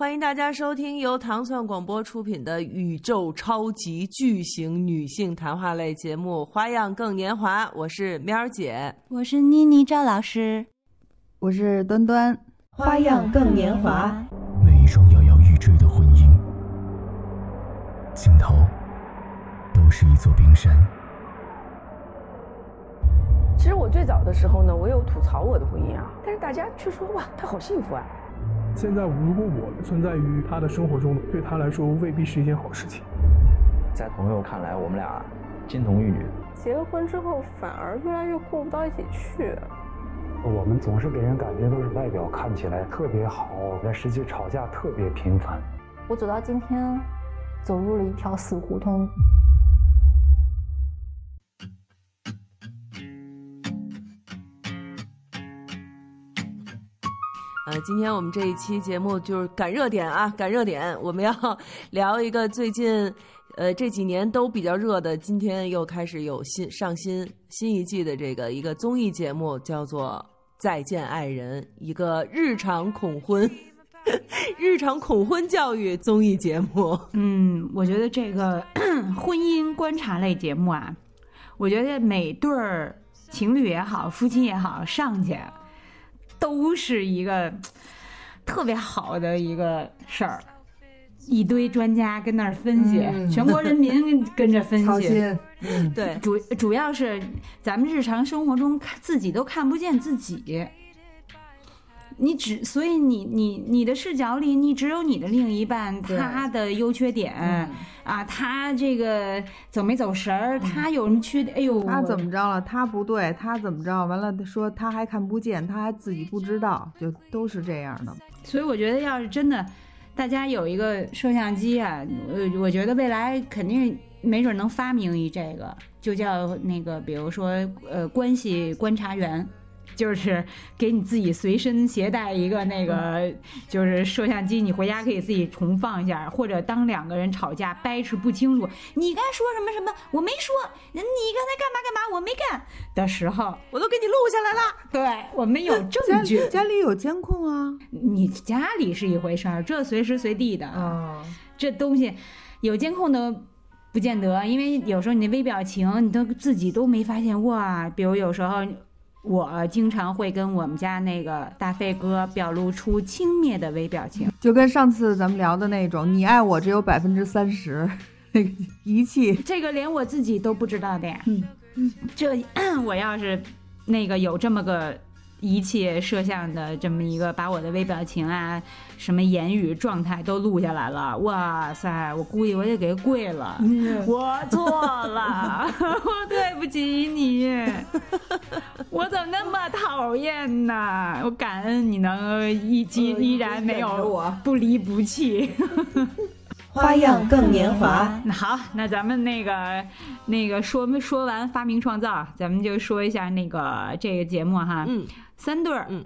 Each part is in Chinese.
欢迎大家收听由糖蒜广播出品的宇宙超级巨型女性谈话类节目《花样更年华》，我是喵儿姐，我是妮妮赵老师，我是端端。花样更年华，每一桩摇摇欲坠的婚姻，尽头都是一座冰山。其实我最早的时候呢，我有吐槽我的婚姻啊，但是大家却说哇，他好幸福啊。现在如果我存在于他的生活中，对他来说未必是一件好事情。在朋友看来，我们俩金童玉女。结了婚之后，反而越来越过不到一起去。我们总是给人感觉都是外表看起来特别好，但实际吵架特别频繁。我走到今天，走入了一条死胡同。呃，今天我们这一期节目就是赶热点啊，赶热点，我们要 聊一个最近，呃，这几年都比较热的，今天又开始有新上新新一季的这个一个综艺节目，叫做《再见爱人》，一个日常恐婚、日常恐婚教育综艺节目。嗯，我觉得这个 婚姻观察类节目啊，我觉得每对儿情侣也好，夫妻也好，上去。都是一个特别好的一个事儿，一堆专家跟那儿分析，全国人民跟着分析。嗯，对，主主要是咱们日常生活中看自己都看不见自己。你只所以你你你的视角里，你只有你的另一半，他的优缺点啊，他这个走没走神儿，他有什么缺点？哎呦，他怎么着了？他不对，他怎么着？完了，说他还看不见，他还自己不知道，就都是这样的。所以我觉得，要是真的，大家有一个摄像机啊，呃，我觉得未来肯定没准能发明一这个，就叫那个，比如说呃，关系观察员。就是给你自己随身携带一个那个，就是摄像机，你回家可以自己重放一下，或者当两个人吵架掰扯不清楚，你该说什么什么，我没说，你刚才干嘛干嘛，我没干的时候，我都给你录下来了。对我们有证据，家里有监控啊。你家里是一回事儿，这随时随地的啊，这东西有监控的不见得，因为有时候你那微表情你都自己都没发现哇，比如有时候。我经常会跟我们家那个大飞哥表露出轻蔑的微表情，就跟上次咱们聊的那种，你爱我只有百分之三十，那个仪器，这个连我自己都不知道的呀。嗯嗯，这 我要是那个有这么个。仪器摄像的这么一个，把我的微表情啊，什么言语状态都录下来了。哇塞，我估计我得给跪了。我错了，我对不起你。讨厌呐？我感恩你能依依依然没有我不离不弃。花样更年华。那好，那咱们那个那个说说完发明创造，咱们就说一下那个这个节目哈。嗯。三对儿，嗯，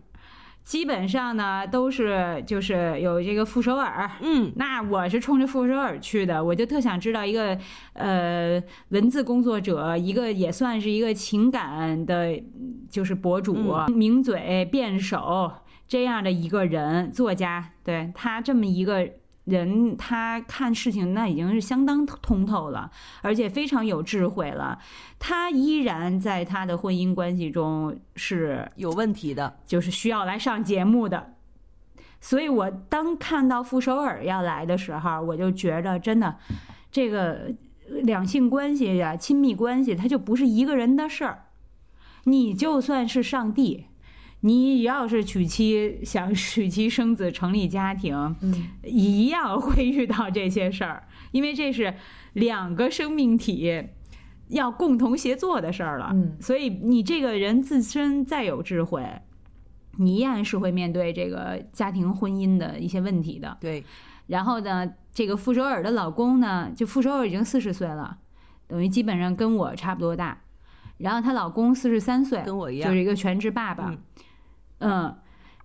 基本上呢都是就是有这个傅首尔，嗯，那我是冲着傅首尔去的，我就特想知道一个呃文字工作者，一个也算是一个情感的，就是博主，名嘴辩手这样的一个人，作家，对他这么一个。人他看事情那已经是相当通透了，而且非常有智慧了。他依然在他的婚姻关系中是有问题的，就是需要来上节目的。所以我当看到傅首尔要来的时候，我就觉着真的，这个两性关系呀、亲密关系，它就不是一个人的事儿。你就算是上帝。你要是娶妻想娶妻生子成立家庭，嗯，一样会遇到这些事儿，因为这是两个生命体要共同协作的事儿了。嗯，所以你这个人自身再有智慧，你依然是会面对这个家庭婚姻的一些问题的。对，然后呢，这个傅首尔的老公呢，就傅首尔已经四十岁了，等于基本上跟我差不多大，然后她老公四十三岁，跟我一样，就是一个全职爸爸。嗯，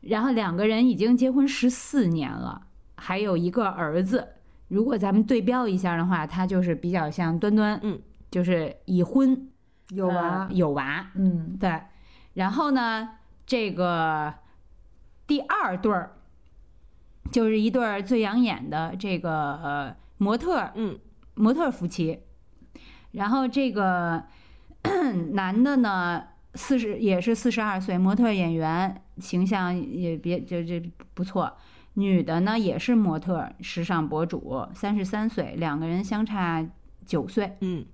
然后两个人已经结婚十四年了，还有一个儿子。如果咱们对标一下的话，他就是比较像端端，嗯，就是已婚有娃有娃，嗯，对。然后呢，这个第二对儿就是一对儿最养眼的这个呃模特儿，嗯，模特儿夫妻。然后这个 男的呢，四十也是四十二岁，模特演员，形象也别就这不错。女的呢也是模特，时尚博主，三十三岁，两个人相差九岁。嗯，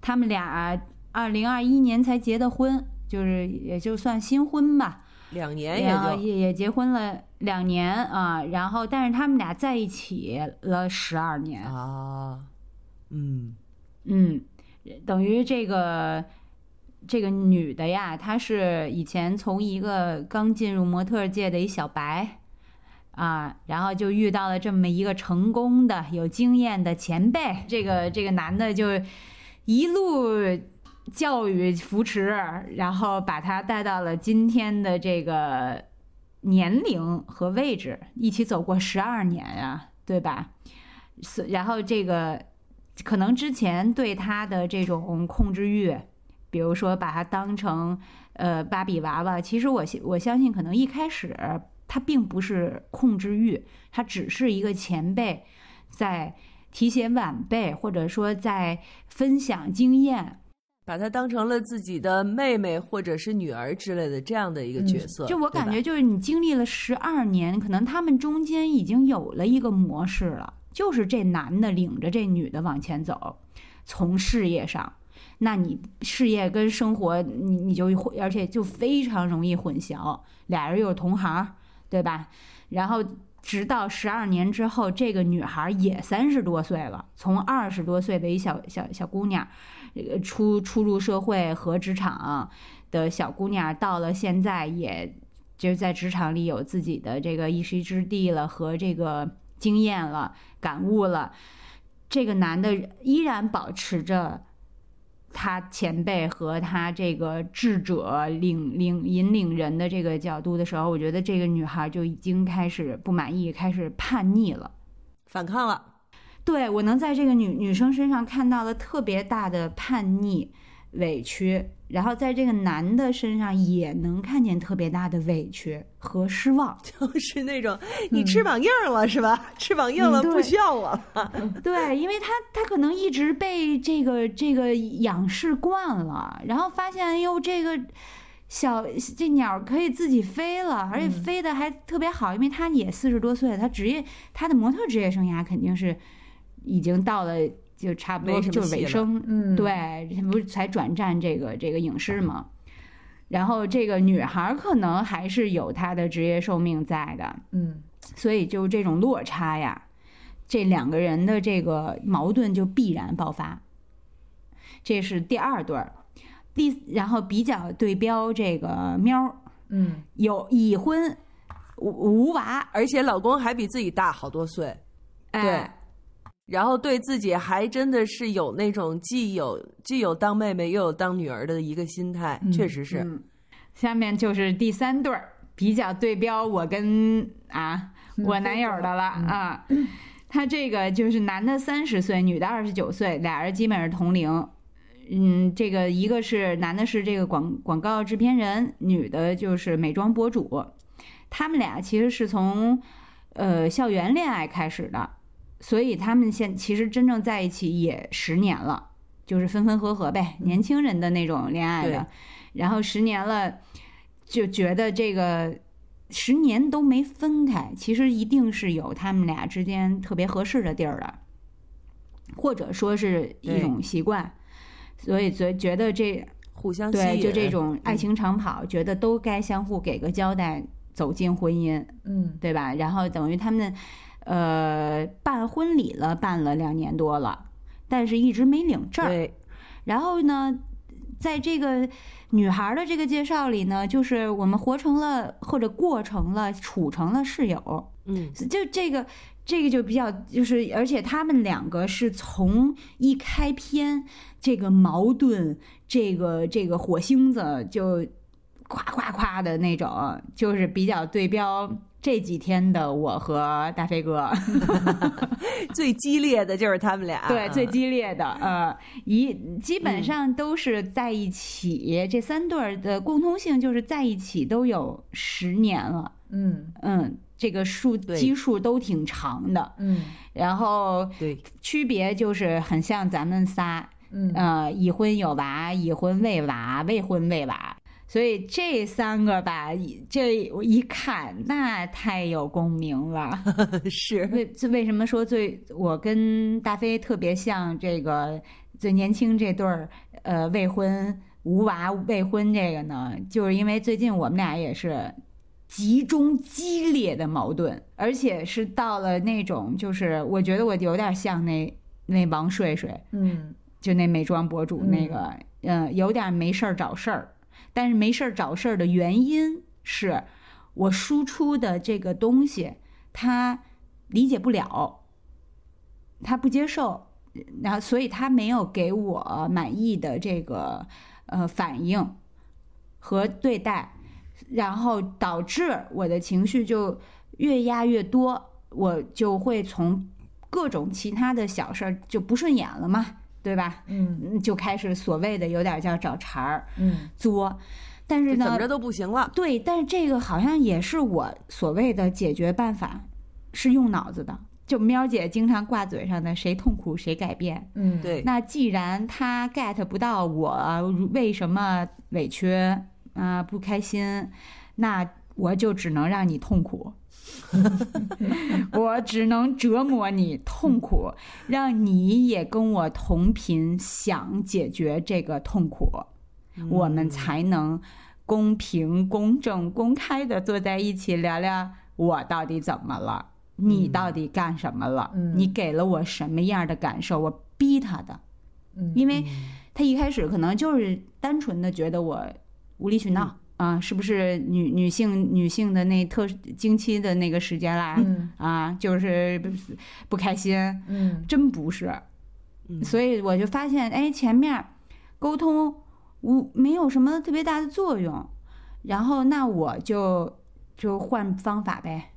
他们俩二零二一年才结的婚，就是也就算新婚吧。两年也就也也结婚了两年啊，然后但是他们俩在一起了十二年，啊，嗯嗯，等于这个这个女的呀，她是以前从一个刚进入模特界的一小白啊，然后就遇到了这么一个成功的、有经验的前辈，这个这个男的就一路教育扶持，然后把她带到了今天的这个年龄和位置，一起走过十二年呀、对吧？是然后这个可能之前对他的这种控制欲，比如说把他当成呃芭比娃娃，其实我我相信可能一开始他并不是控制欲，他只是一个前辈在提携晚辈，或者说在分享经验。把她当成了自己的妹妹或者是女儿之类的这样的一个角色。就我感觉，就是你经历了十二年，可能他们中间已经有了一个模式了，就是这男的领着这女的往前走，从事业上，那你事业跟生活，你你就会，而且就非常容易混淆，俩人又是同行，对吧？然后直到十二年之后，这个女孩也三十多岁了，从二十多岁的一小小小姑娘，呃，初初入社会和职场的小姑娘，到了现在也就在职场里有自己的这个一席之地了，和这个经验了、感悟了。这个男的依然保持着他前辈和他这个智者领领引领人的这个角度的时候，我觉得这个女孩就已经开始不满意，开始叛逆了。反抗了。对我能在这个女女生身上看到了特别大的叛逆、委屈，然后在这个男的身上也能看见特别大的委屈和失望。就是那种你翅膀硬了、是吧？翅膀硬了、嗯不需要我了。对，因为他他可能一直被这个这个仰视惯了，然后发现哎呦这个小这鸟可以自己飞了，而且飞的还特别好，因为他也四十多岁了，他职业他的模特职业生涯肯定是已经到了就差不多就是尾声，嗯。对，不是才转战这个这个影视吗？然后这个女孩儿可能还是有她的职业寿命在的，嗯。所以就这种落差呀，这两个人的这个矛盾就必然爆发。这是第二对儿，第然后比较对标这个喵儿嗯。有已婚无无娃，而且老公还比自己大好多岁，哎，然后对自己还真的是有那种既有既有当妹妹又有当女儿的一个心态，嗯确实是。嗯，下面就是第三对儿，比较对标我跟啊我男友的了啊。他这个就是男的三十岁，女的二十九岁，俩人基本是同龄。嗯，这个一个是男的是这个广广告制片人，女的就是美妆博主。他们俩其实是从呃校园恋爱开始的，所以他们现其实真正在一起也十年了，就是分分合合呗，年轻人的那种恋爱的。然后十年了，就觉得这个十年都没分开，其实一定是有他们俩之间特别合适的地儿的，或者说是一种习惯，所以觉觉得这互相吸对引，就这种爱情长跑，觉得都该相互给个交代，走进婚姻，嗯。对吧？然后等于他们呃办婚礼了，办了两年多了，但是一直没领证儿。对，然后呢，在这个女孩的这个介绍里呢，就是我们活成了或者过成了处成了室友，嗯，就这个这个就比较就是，而且他们两个是从一开篇这个矛盾，这个这个火星子就夸夸夸的那种，就是比较对标。这几天的我和大飞哥，最激烈的就是他们俩，对，最嗯激烈的，呃，一基本上都是在一起。这三对儿的共通性就是在一起都有十年了，嗯。嗯，这个数基数都挺长的，嗯，然后对，区别就是很像咱们仨，嗯。呃，已婚有娃，已婚未娃，未婚未娃。所以这三个吧，这我一看，那太有共鸣了。是为为什么说最我跟大飞特别像这个最年轻这对儿，呃，未婚无娃未婚这个呢？就是因为最近我们俩也是集中激烈的矛盾，而且是到了那种就是我觉得我有点像那那王睡睡，嗯，就那美妆博主那个，嗯、有点没事儿找事儿。但是没事儿找事儿的原因是我输出的这个东西他理解不了，他不接受，然后所以他没有给我满意的这个呃反应和对待，然后导致我的情绪就越压越多，我就会从各种其他的小事儿就不顺眼了嘛。对吧？嗯，就开始所谓的有点叫找茬儿，嗯，作。但是呢，怎么着都不行了。对，但是这个好像也是我所谓的解决办法，是用脑子的。就喵姐经常挂嘴上的“谁痛苦谁改变”。嗯，对。那既然他 get 不到我为什么委屈啊、呃、不开心，那我就只能让你痛苦。我只能折磨你痛苦，让你也跟我同频，想解决这个痛苦，嗯、我们才能公平、公正、公开的坐在一起聊聊我到底怎么了，你到底干什么了，嗯、你给了我什么样的感受，我逼他的，嗯、因为他一开始可能就是单纯的觉得我无理取闹。嗯啊，是不是女女性女性的那特经期的那个时间啦？嗯、啊，就是不不开心。嗯，真不是。嗯、所以我就发现，哎，前面沟通无没有什么特别大的作用。然后那我就就换方法呗，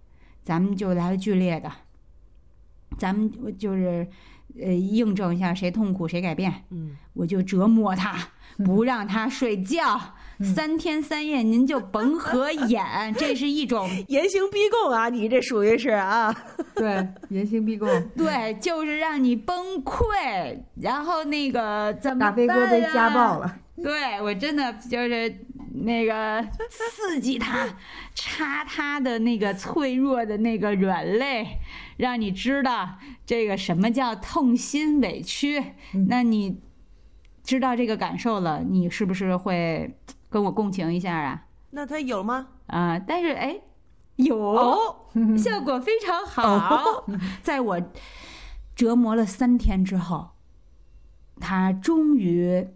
咱们就来个剧烈的，咱们就是呃印证一下谁痛苦谁改变。嗯，我就折磨他，不让他睡觉。三天三夜，您就甭合眼，这是一种严刑逼供啊！你这属于是啊，对，严刑逼供，对，就是让你崩溃，然后那个怎么大飞哥被家暴了，对我真的就是那个刺激他，插他的那个脆弱的那个软肋，让你知道这个什么叫痛心委屈。嗯、那你知道这个感受了，你是不是会？跟我共情一下啊？那他有吗？啊、呃，但是哎，有、哦，效果非常好。哦、在我折磨了三天之后，他终于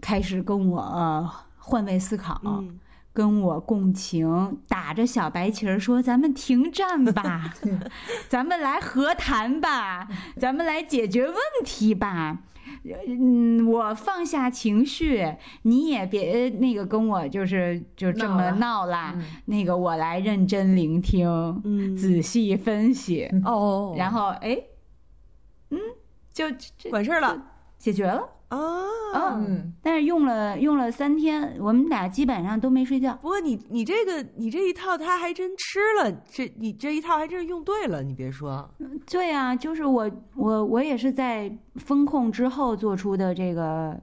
开始跟我、呃、换位思考，嗯、跟我共情，打着小白旗儿说：“咱们停战吧，咱们来和谈吧，咱们来解决问题吧。”嗯，我放下情绪，你也别那个跟我就是就这么闹啦。嗯、那个我来认真聆听，嗯，仔细分析哦，然后哎，嗯，就完事儿了，解决了啊。嗯，但是用了用了三天，我们俩基本上都没睡觉。不过你你这个你这一套他还真吃了，这你这一套还真是用对了，你别说。对啊，就是我我我也是在风控之后做出的这个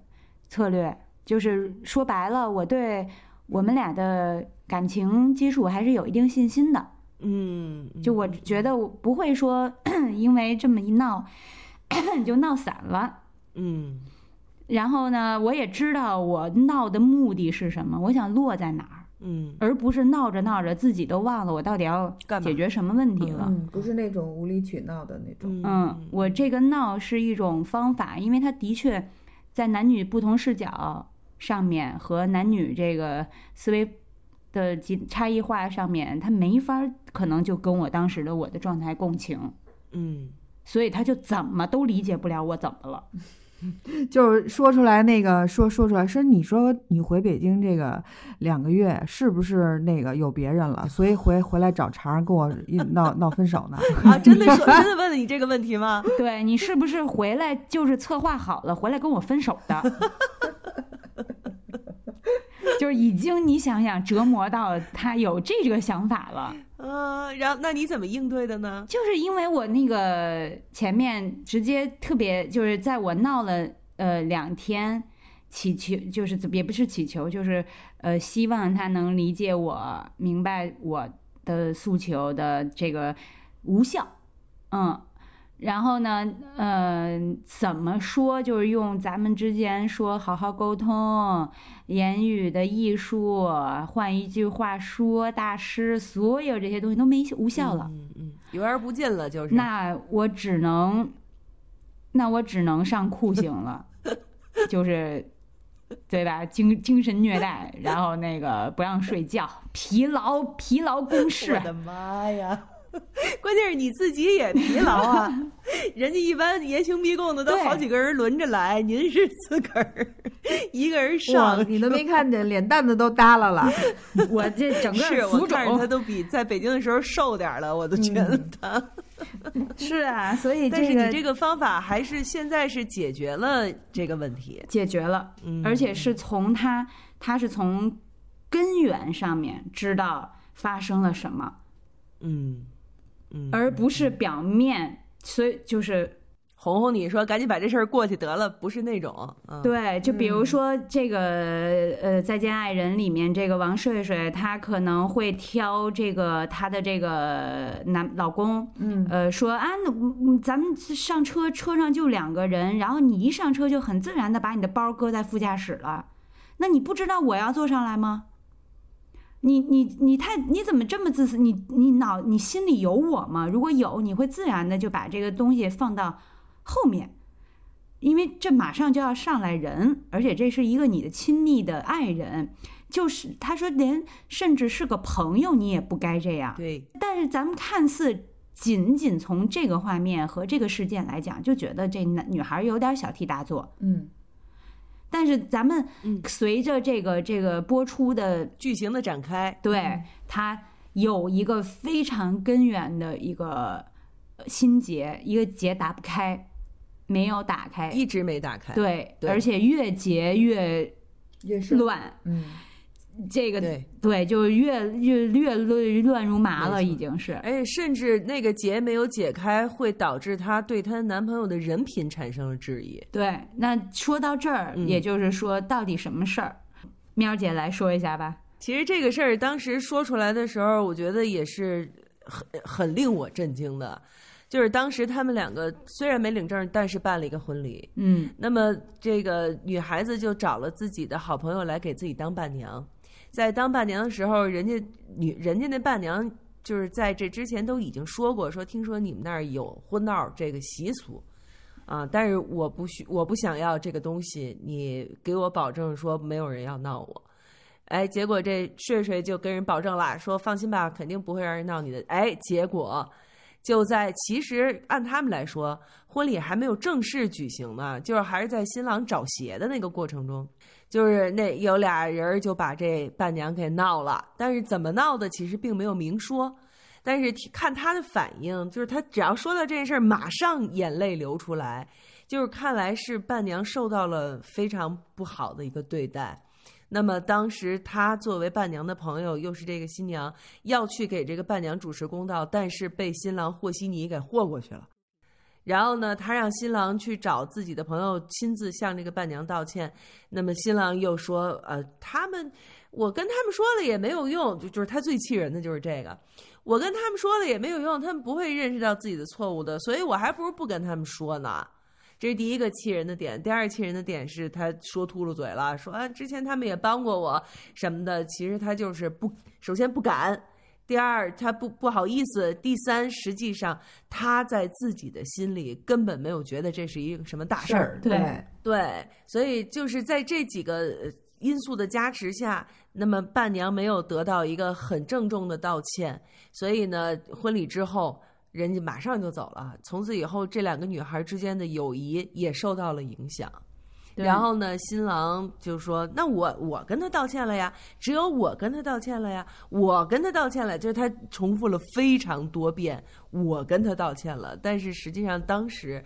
策略，就是说白了，我对我们俩的感情基础还是有一定信心的。嗯，就我觉得我不会说 因为这么一闹 就闹散了。嗯。然后呢，我也知道我闹的目的是什么，我想落在哪儿，嗯，而不是闹着闹着自己都忘了我到底要解决什么问题了，嗯，不是那种无理取闹的那种，嗯，我这个闹是一种方法，因为它的确在男女不同视角上面和男女这个思维的差异化上面，他没法可能就跟我当时的我的状态共情，嗯，所以他就怎么都理解不了我怎么了。就是说出来那个说说出来说，你说你回北京这个两个月是不是那个有别人了？所以回回来找茬跟我闹闹分手呢？啊，真的说真的问了你这个问题吗？对你是不是回来就是策划好了回来跟我分手的？就是已经你想想折磨到他有这个想法了。呃，然后那你怎么应对的呢？就是因为我那个前面直接特别，就是在我闹了呃两天，祈求就是也不是祈求，就是呃希望他能理解我，明白我的诉求的这个无效，嗯。然后呢，呃，怎么说？就是用咱们之间说好好沟通，言语的艺术，换一句话说，大师，所有这些东西都没无效了，嗯嗯，油而不进了，就是。那我只能，那我只能上酷刑了，就是，对吧？精精神虐待，然后那个不让睡觉，疲劳疲劳公式。我的妈呀！关键是你自己也疲劳啊，人家一般严刑逼供的都好几个人轮着来，您是自个儿一个人上，你都没看见脸蛋子都耷拉了。我这整个是我看着他都比在北京的时候瘦点了，我都觉得他是啊，所以但是你这个方法还是现在是解决了这个问题，解决了，而且是从他他是从根源上面知道发生了什么，嗯。而不是表面，所以就是哄哄你说赶紧把这事儿过去得了，不是那种。对，就比如说这个呃，《再见爱人》里面这个王睡睡，她可能会挑这个她的这个男老公，嗯，呃，说啊，那咱们上车，车上就两个人，然后你一上车就很自然的把你的包搁在副驾驶了，那你不知道我要坐上来吗？你你你太你怎么这么自私？你你脑你心里有我吗？如果有，你会自然的就把这个东西放到后面，因为这马上就要上来人，而且这是一个你的亲密的爱人，就是他说连甚至是个朋友，你也不该这样。对。但是咱们看似仅仅从这个画面和这个事件来讲，就觉得这男女孩有点小题大做。嗯。但是咱们随着这个这个播出的剧情的展开，对它有一个非常根源的一个心结，一个结打不开，没有打开，一直没打开，对，而且越结越越乱，嗯。这个对对，就越越越乱乱如麻了，已经是。哎，甚至那个结没有解开，会导致她对她男朋友的人品产生了质疑。对，那说到这儿，也就是说，到底什么事儿？喵姐来说一下吧。其实这个事儿当时说出来的时候，我觉得也是很很令我震惊的。就是当时他们两个虽然没领证，但是办了一个婚礼。嗯，那么这个女孩子就找了自己的好朋友来给自己当伴娘。在当伴娘的时候，人家女人家那伴娘就是在这之前都已经说过，说听说你们那儿有婚闹这个习俗，啊，但是我不需我不想要这个东西，你给我保证说没有人要闹我，哎，结果这睡睡就跟人保证了，说放心吧，肯定不会让人闹你的，哎，结果就在其实按他们来说，婚礼还没有正式举行呢，就是还是在新郎找鞋的那个过程中。就是那有俩人就把这伴娘给闹了，但是怎么闹的其实并没有明说，但是看他的反应，就是他只要说到这事儿，马上眼泪流出来，就是看来是伴娘受到了非常不好的一个对待。那么当时他作为伴娘的朋友，又是这个新娘，要去给这个伴娘主持公道，但是被新郎和稀泥给和过去了。然后呢，他让新郎去找自己的朋友亲自向这个伴娘道歉。那么新郎又说：“呃，他们，我跟他们说了也没有用，就就是他最气人的就是这个，我跟他们说了也没有用，他们不会认识到自己的错误的，所以我还不如不跟他们说呢。这是第一个气人的点。第二气人的点是他说秃噜嘴了，说啊，之前他们也帮过我什么的，其实他就是不，首先不敢。”第二，他不不好意思；第三，实际上他在自己的心里根本没有觉得这是一个什么大事儿。对对，所以就是在这几个因素的加持下，那么伴娘没有得到一个很郑重的道歉，所以呢，婚礼之后人家马上就走了。从此以后，这两个女孩之间的友谊也受到了影响。然后呢，新郎就说：“那我我跟他道歉了呀，只有我跟他道歉了呀，我跟他道歉了。”就是他重复了非常多遍，我跟他道歉了。但是实际上当时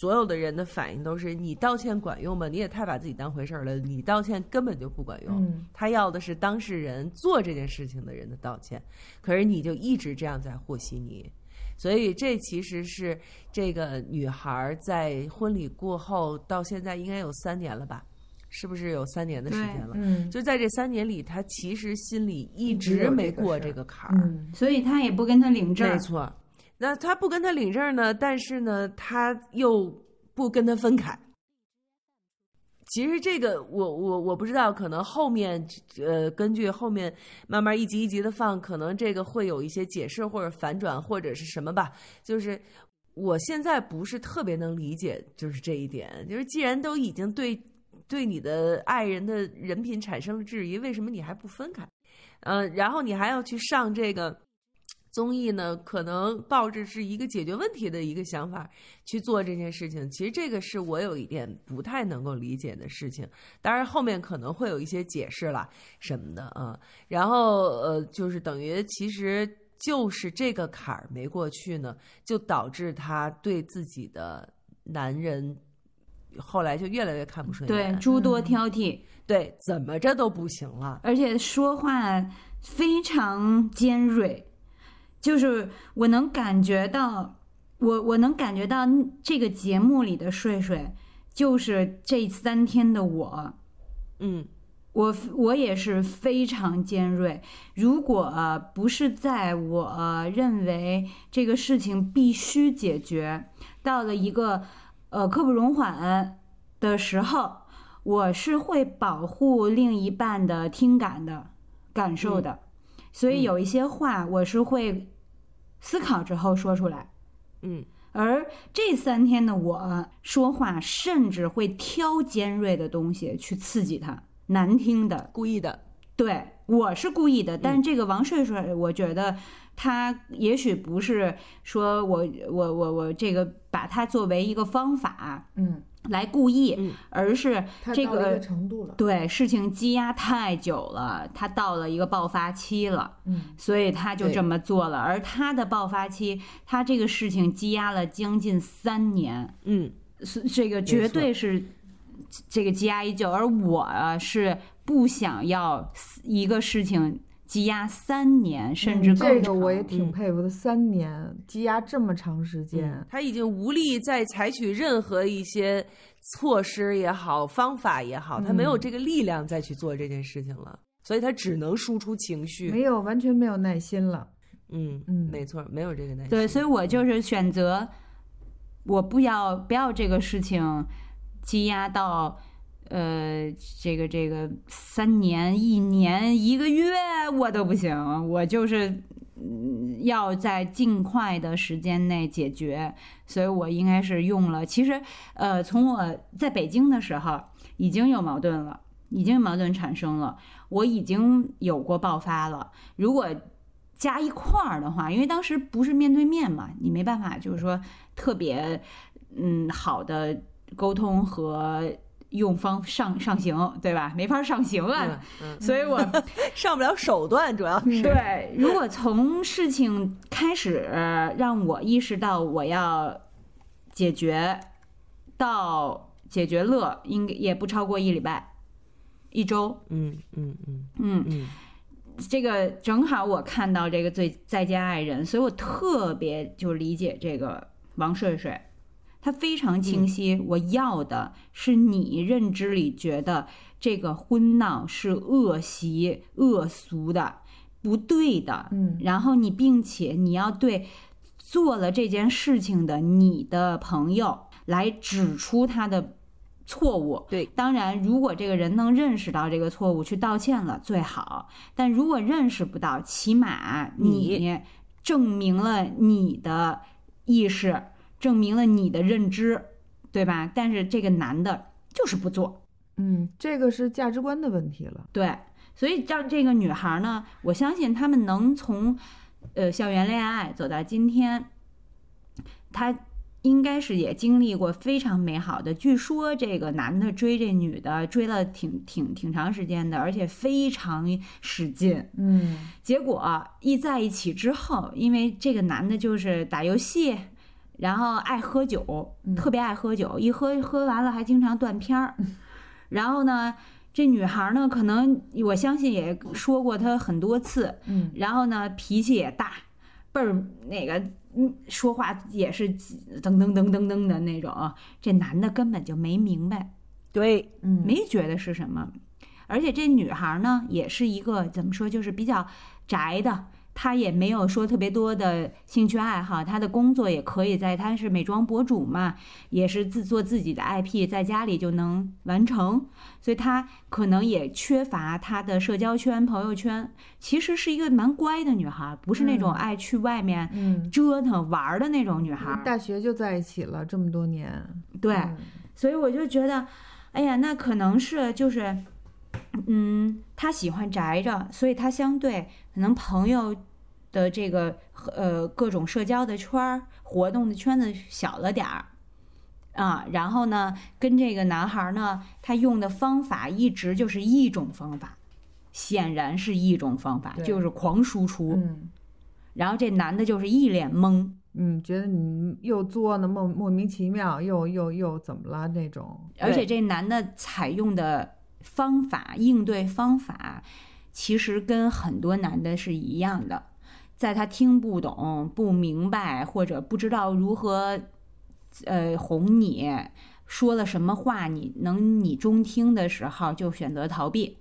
所有的人的反应都是：你道歉管用吗？你也太把自己当回事儿了，你道歉根本就不管用。嗯他要的是当事人做这件事情的人的道歉，可是你就一直这样在和稀泥。所以这其实是这个女孩在婚礼过后到现在应该有三年了吧？是不是有三年的时间了？嗯，就在这三年里，她其实心里一直没过这个坎儿。嗯所以他也不跟他领证儿没。错，那他不跟他领证呢，但是呢，他又不跟他分开。其实这个我我我不知道，可能后面呃，根据后面慢慢一集一集的放，可能这个会有一些解释或者反转或者是什么吧。就是我现在不是特别能理解，就是这一点，就是既然都已经对对你的爱人的人品产生了质疑，为什么你还不分开？呃，然后你还要去上这个综艺呢？可能抱着是一个解决问题的一个想法去做这件事情。其实这个是我有一点不太能够理解的事情。当然后面可能会有一些解释啦什么的啊。然后呃，就是等于其实就是这个坎儿没过去呢，就导致他对自己的男人。后来就越来越看不顺对，眼，诸多挑剔，对，怎么着都不行了。而且说话非常尖锐，就是我能感觉到，我我能感觉到这个节目里的睡睡，就是这三天的我，嗯，我我也是非常尖锐。如果、不是在我认为这个事情必须解决，到了一个呃刻不容缓的时候，我是会保护另一半的听感的感受的。所以有一些话我是会思考之后说出来。嗯，而这三天的我说话，甚至会挑尖锐的东西去刺激他，难听的，故意的。对，我是故意的，但这个王睡睡，我觉得他也许不是说我我我我这个把它作为一个方法，嗯，来故意，嗯而是这个个程度了，对事情积压太久了，他到了一个爆发期了。嗯，所以他就这么做了。而他的爆发期，他这个事情积压了将近三年，嗯，是这个绝对是这个积压已久。而我啊是不想要一个事情积压三年，甚至嗯更长。这个我也挺佩服的，三年积压这么长时间，他已经无力再采取任何一些措施也好，方法也好，他没有这个力量再去做这件事情了，所以他只能输出情绪。没有完全没有耐心了。嗯嗯没错，没有这个耐心。对，所以我就是选择，我不要不要这个事情积压到。呃，这个这个三年、一年、一个月我都不行，我就是要在尽快的时间内解决，所以我应该是用了。其实，呃，从我在北京的时候已经有矛盾了，已经有矛盾产生了，我已经有过爆发了。如果加一块儿的话，因为当时不是面对面嘛，你没办法，就是说特别嗯好的沟通和用方上上行，对吧？没法上行啊，嗯所以我 上不了手段，主要是对。如果从事情开始让我意识到我要解决，到解决乐，应该也不超过一礼拜、一周。嗯嗯嗯嗯嗯，这个正好我看到这个最再见爱人，所以我特别就理解这个王睡睡，他非常清晰，我要的是你认知里觉得这个婚闹是恶习、恶俗的、不对的，嗯，然后你并且你要对做了这件事情的你的朋友来指出他的错误。对，当然，如果这个人能认识到这个错误去道歉了最好，但如果认识不到，起码你证明了你的意识，证明了你的认知，对吧？但是这个男的就是不做，嗯，这个是价值观的问题了。对，所以让这个女孩呢，我相信他们能从呃校园恋爱走到今天，她应该是也经历过非常美好的。据说这个男的追这女的追了挺挺挺长时间的，而且非常使劲。嗯，结果一在一起之后，因为这个男的就是打游戏。然后爱喝酒，特别爱喝酒，一喝喝完了还经常断片儿。然后呢，这女孩呢，可能我相信也说过她很多次，嗯，然后呢，脾气也大，倍儿那个，嗯，说话也是噔噔噔噔噔的那种。这男的根本就没明白，对，嗯，没觉得是什么。而且这女孩呢，也是一个怎么说，就是比较宅的。她也没有说特别多的兴趣爱好，她的工作也可以在，她是美妆博主嘛，也是自做自己的 IP，在家里就能完成，所以她可能也缺乏她的社交圈、朋友圈。其实是一个蛮乖的女孩，不是那种爱去外面折腾玩的那种女孩。大学就在一起了这么多年，对，所以我就觉得，哎呀，那可能是就是，嗯，她喜欢宅着，所以她相对可能朋友。的这个呃各种社交的圈儿活动的圈子小了点儿啊，然后呢，跟这个男孩呢，他用的方法一直就是一种方法，显然是一种方法，就是狂输出。嗯，然后这男的就是一脸懵，嗯，觉得你又作呢，莫莫名其妙，又又又怎么了那种。而且这男的采用的方法应对方法，其实跟很多男的是一样的。在他听不懂、不明白或者不知道如何，呃，哄你说了什么话你能你中听的时候，就选择逃避，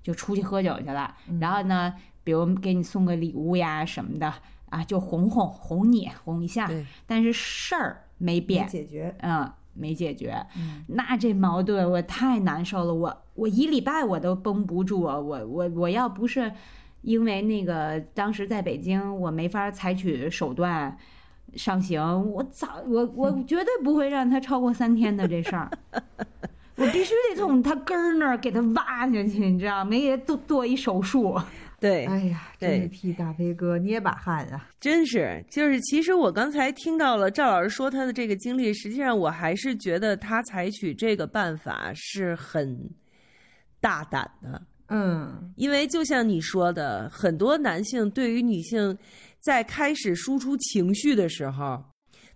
就出去喝酒去了。然后呢，比如给你送个礼物呀什么的啊，就哄哄哄你哄一下。但是事儿没变，解决，嗯，没解决。嗯，那这矛盾我太难受了，我我一礼拜我都绷不住啊，我我我要不是。因为那个当时在北京，我没法采取手段上刑，我早我我绝对不会让他超过三天的这事儿，我必须得从他根儿那儿给他挖下去，你知道没？给他做做一手术。对，哎呀，真是替大飞哥捏把汗啊！真是，就是其实我刚才听到了赵老师说他的这个经历，实际上我还是觉得他采取这个办法是很大胆的。嗯，因为就像你说的，很多男性对于女性在开始输出情绪的时候，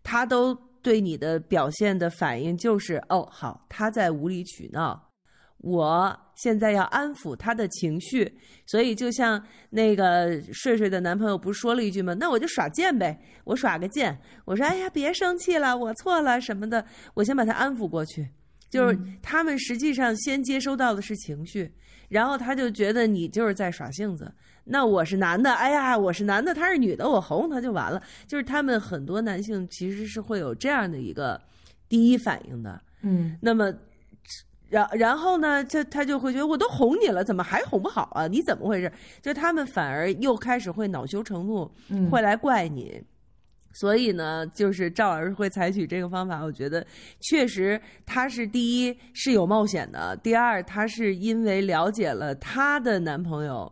他都对你的表现的反应就是：哦，好，他在无理取闹，我现在要安抚他的情绪。所以，就像那个睡睡的男朋友不是说了一句吗？那我就耍贱呗，我耍个贱，我说：哎呀，别生气了，我错了什么的，我先把他安抚过去。就是他们实际上先接收到的是情绪。然后他就觉得你就是在耍性子，那我是男的，哎呀，我是男的，他是女的，我哄他就完了。就是他们很多男性其实是会有这样的一个第一反应的，嗯。那么，然然后呢，他他就会觉得我都哄你了，怎么还哄不好啊？你怎么回事？就他们反而又开始会恼羞成怒，会来怪你。所以呢，就是赵老师会采取这个方法，我觉得确实他是第一是有冒险的，第二他是因为了解了她的男朋友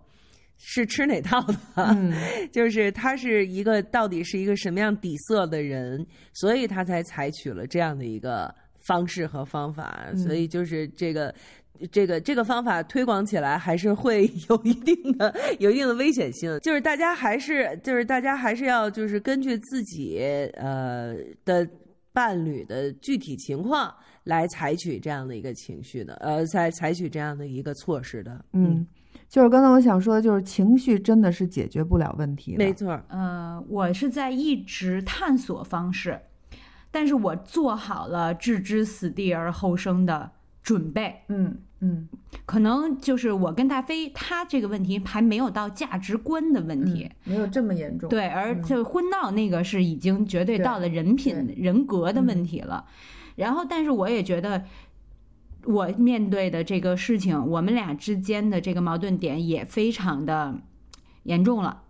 是吃哪套的，就是他是一个到底是一个什么样底色的人，所以他才采取了这样的一个方式和方法，所以就是这个。这个这个方法推广起来还是会 有一定的有一定的危险性，就是大家还是就是大家还是要就是根据自己呃的伴侣的具体情况来采取这样的一个情绪的呃，采采取这样的一个措施的。嗯，就是刚才我想说的，就是情绪真的是解决不了问题的。没错，呃，我是在一直探索方式，但是我做好了置之死地而后生的准备。嗯。嗯，可能就是我跟大飞，他这个问题还没有到价值观的问题，没有这么严重。对，而就婚闹那个是已经绝对到了人品、人格的问题了。然后，但是我也觉得，我面对的这个事情，我们俩之间的这个矛盾点也非常的严重了。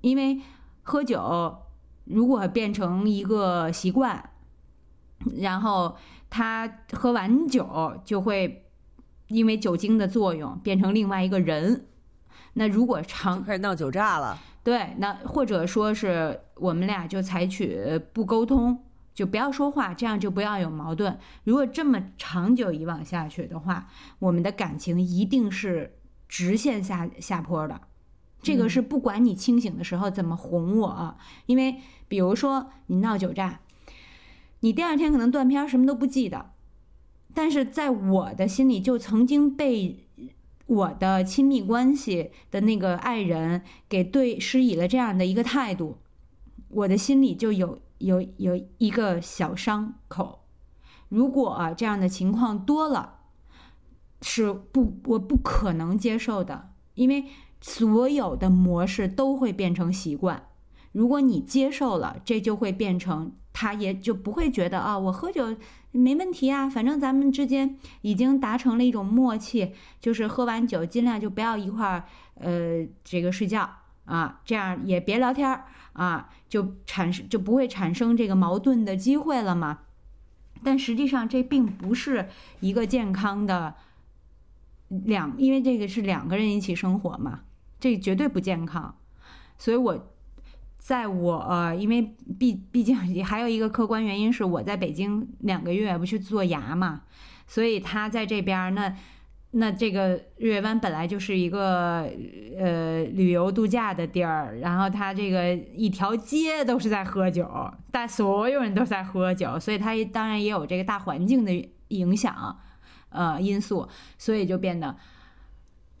因为喝酒如果变成一个习惯，然后他喝完酒就会。因为酒精的作用变成另外一个人，那如果长开始闹酒炸了，对，那或者说是我们俩就采取不沟通，就不要说话，这样就不要有矛盾。如果这么长久以往下去的话，我们的感情一定是直线下下坡的。这个是不管你清醒的时候怎么哄我，因为比如说你闹酒炸，你第二天可能断片，什么都不记得。但是在我的心里，就曾经被我的亲密关系的那个爱人给对施以了这样的一个态度，我的心里就有有有一个小伤口。如果、这样的情况多了，是不我不可能接受的，因为所有的模式都会变成习惯。如果你接受了，这就会变成他也就不会觉得啊，我喝酒没问题啊，反正咱们之间已经达成了一种默契，就是喝完酒尽量就不要一块儿呃这个睡觉啊，这样也别聊天儿啊，就产生就不会产生这个矛盾的机会了嘛。但实际上这并不是一个健康的两，因为这个是两个人一起生活嘛，这绝对不健康。所以我在我呃，因为毕毕竟还有一个客观原因是我在北京两个月不去做牙嘛，所以他在这边儿那那这个日月湾本来就是一个呃旅游度假的地儿，然后他这个一条街都是在喝酒，但所有人都在喝酒，所以他当然也有这个大环境的影响呃因素，所以就变得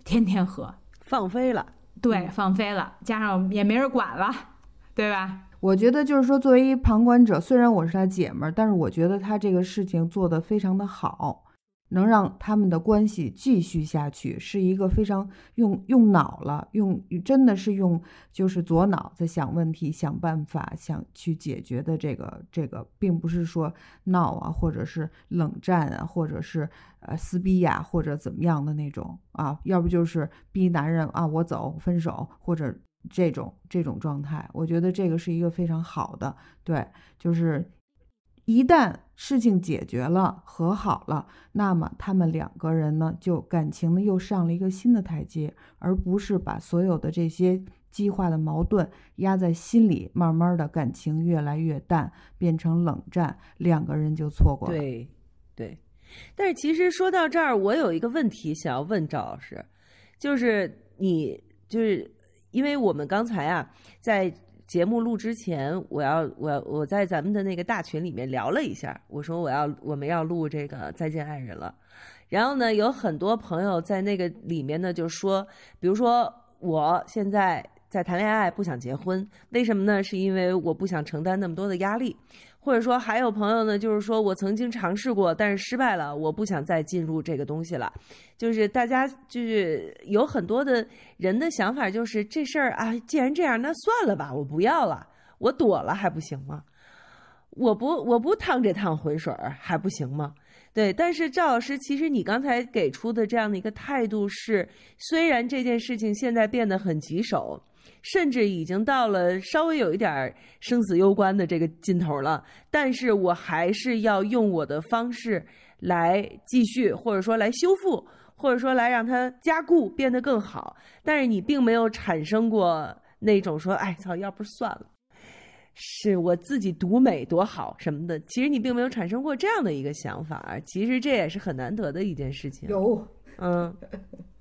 天天喝，放飞了。对，放飞了，加上也没人管了，对吧？我觉得就是说，作为一旁观者，虽然我是他姐们儿，但是我觉得他这个事情做得非常的好，能让他们的关系继续下去，是一个非常用用脑了，用真的是用就是左脑在想问题、想办法、想去解决的这个这个，并不是说闹啊，或者是冷战啊，或者是呃撕逼呀、或者怎么样的那种啊，要不就是逼男人啊我走分手，或者这种这种状态，我觉得这个是一个非常好的，对，就是一旦事情解决了、和好了，那么他们两个人呢，就感情呢又上了一个新的台阶，而不是把所有的这些激化的矛盾压在心里，慢慢的感情越来越淡，变成冷战，两个人就错过了。对，对。但是其实说到这儿，我有一个问题想要问赵老师，就是你就是因为我们刚才啊在。节目录之前，我要我我在咱们的那个大群里面聊了一下，我说我要我们要录这个再见爱人了，然后呢，有很多朋友在那个里面呢就说，比如说我现在在谈恋爱，不想结婚，为什么呢？是因为我不想承担那么多的压力，或者说还有朋友呢，就是说我曾经尝试过，但是失败了，我不想再进入这个东西了。就是大家就是有很多的人的想法，就是这事儿啊，既然这样，那算了吧，我不要了，我躲了还不行吗？我不我不趟这趟浑水儿还不行吗？对，但是赵老师，其实你刚才给出的这样的一个态度是，虽然这件事情现在变得很棘手，甚至已经到了稍微有一点生死攸关的这个劲头了，但是我还是要用我的方式来继续，或者说来修复。或者说来让它加固变得更好，但是你并没有产生过那种说，哎操，要不算了，是我自己独美多好什么的。其实你并没有产生过这样的一个想法，其实这也是很难得的一件事情。有，嗯，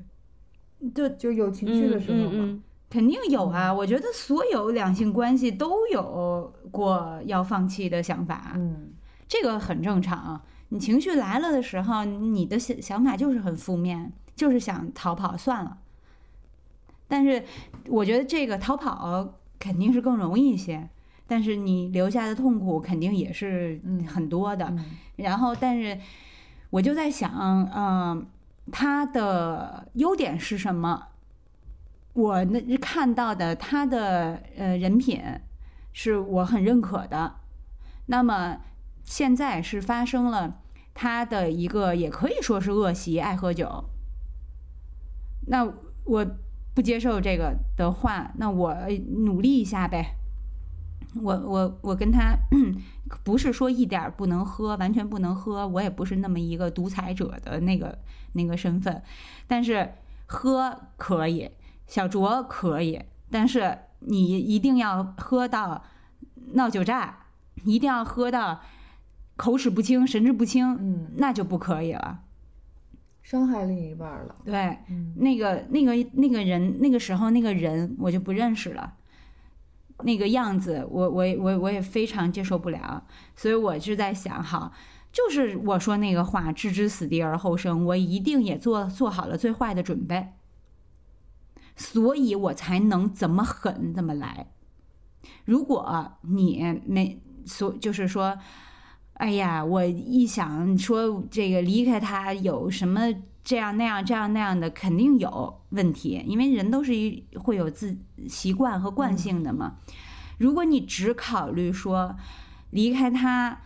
就就有情绪的时候嘛，嗯嗯肯定有啊。我觉得所有两性关系都有过要放弃的想法，嗯，这个很正常。你情绪来了的时候，你的想想法就是很负面，就是想逃跑算了。但是我觉得这个逃跑肯定是更容易一些，但是你留下的痛苦肯定也是很多的。然后，但是我就在想，嗯，他的优点是什么？我那看到的他的呃人品是我很认可的。那么现在是发生了。他的一个也可以说是恶习，爱喝酒。那我不接受这个的话，那我努力一下呗。我我我跟他 不是说一点不能喝，完全不能喝，我也不是那么一个独裁者的那个那个身份。但是喝可以，小酌可以，但是你一定要喝到闹酒炸，一定要喝到。口齿不清，神志不清，嗯，那就不可以了，伤害另一半了。对，嗯，那个那个那个人，那个时候那个人我就不认识了。那个样子，我我我我也非常接受不了，所以我就在想，哈，就是我说那个话，置之死地而后生，我一定也做做好了最坏的准备，所以我才能怎么狠怎么来。如果你没所，就是说，哎呀，我一想说这个离开他有什么这样那样这样那样的，肯定有问题，因为人都是一会有自习惯和惯性的嘛。如果你只考虑说离开他，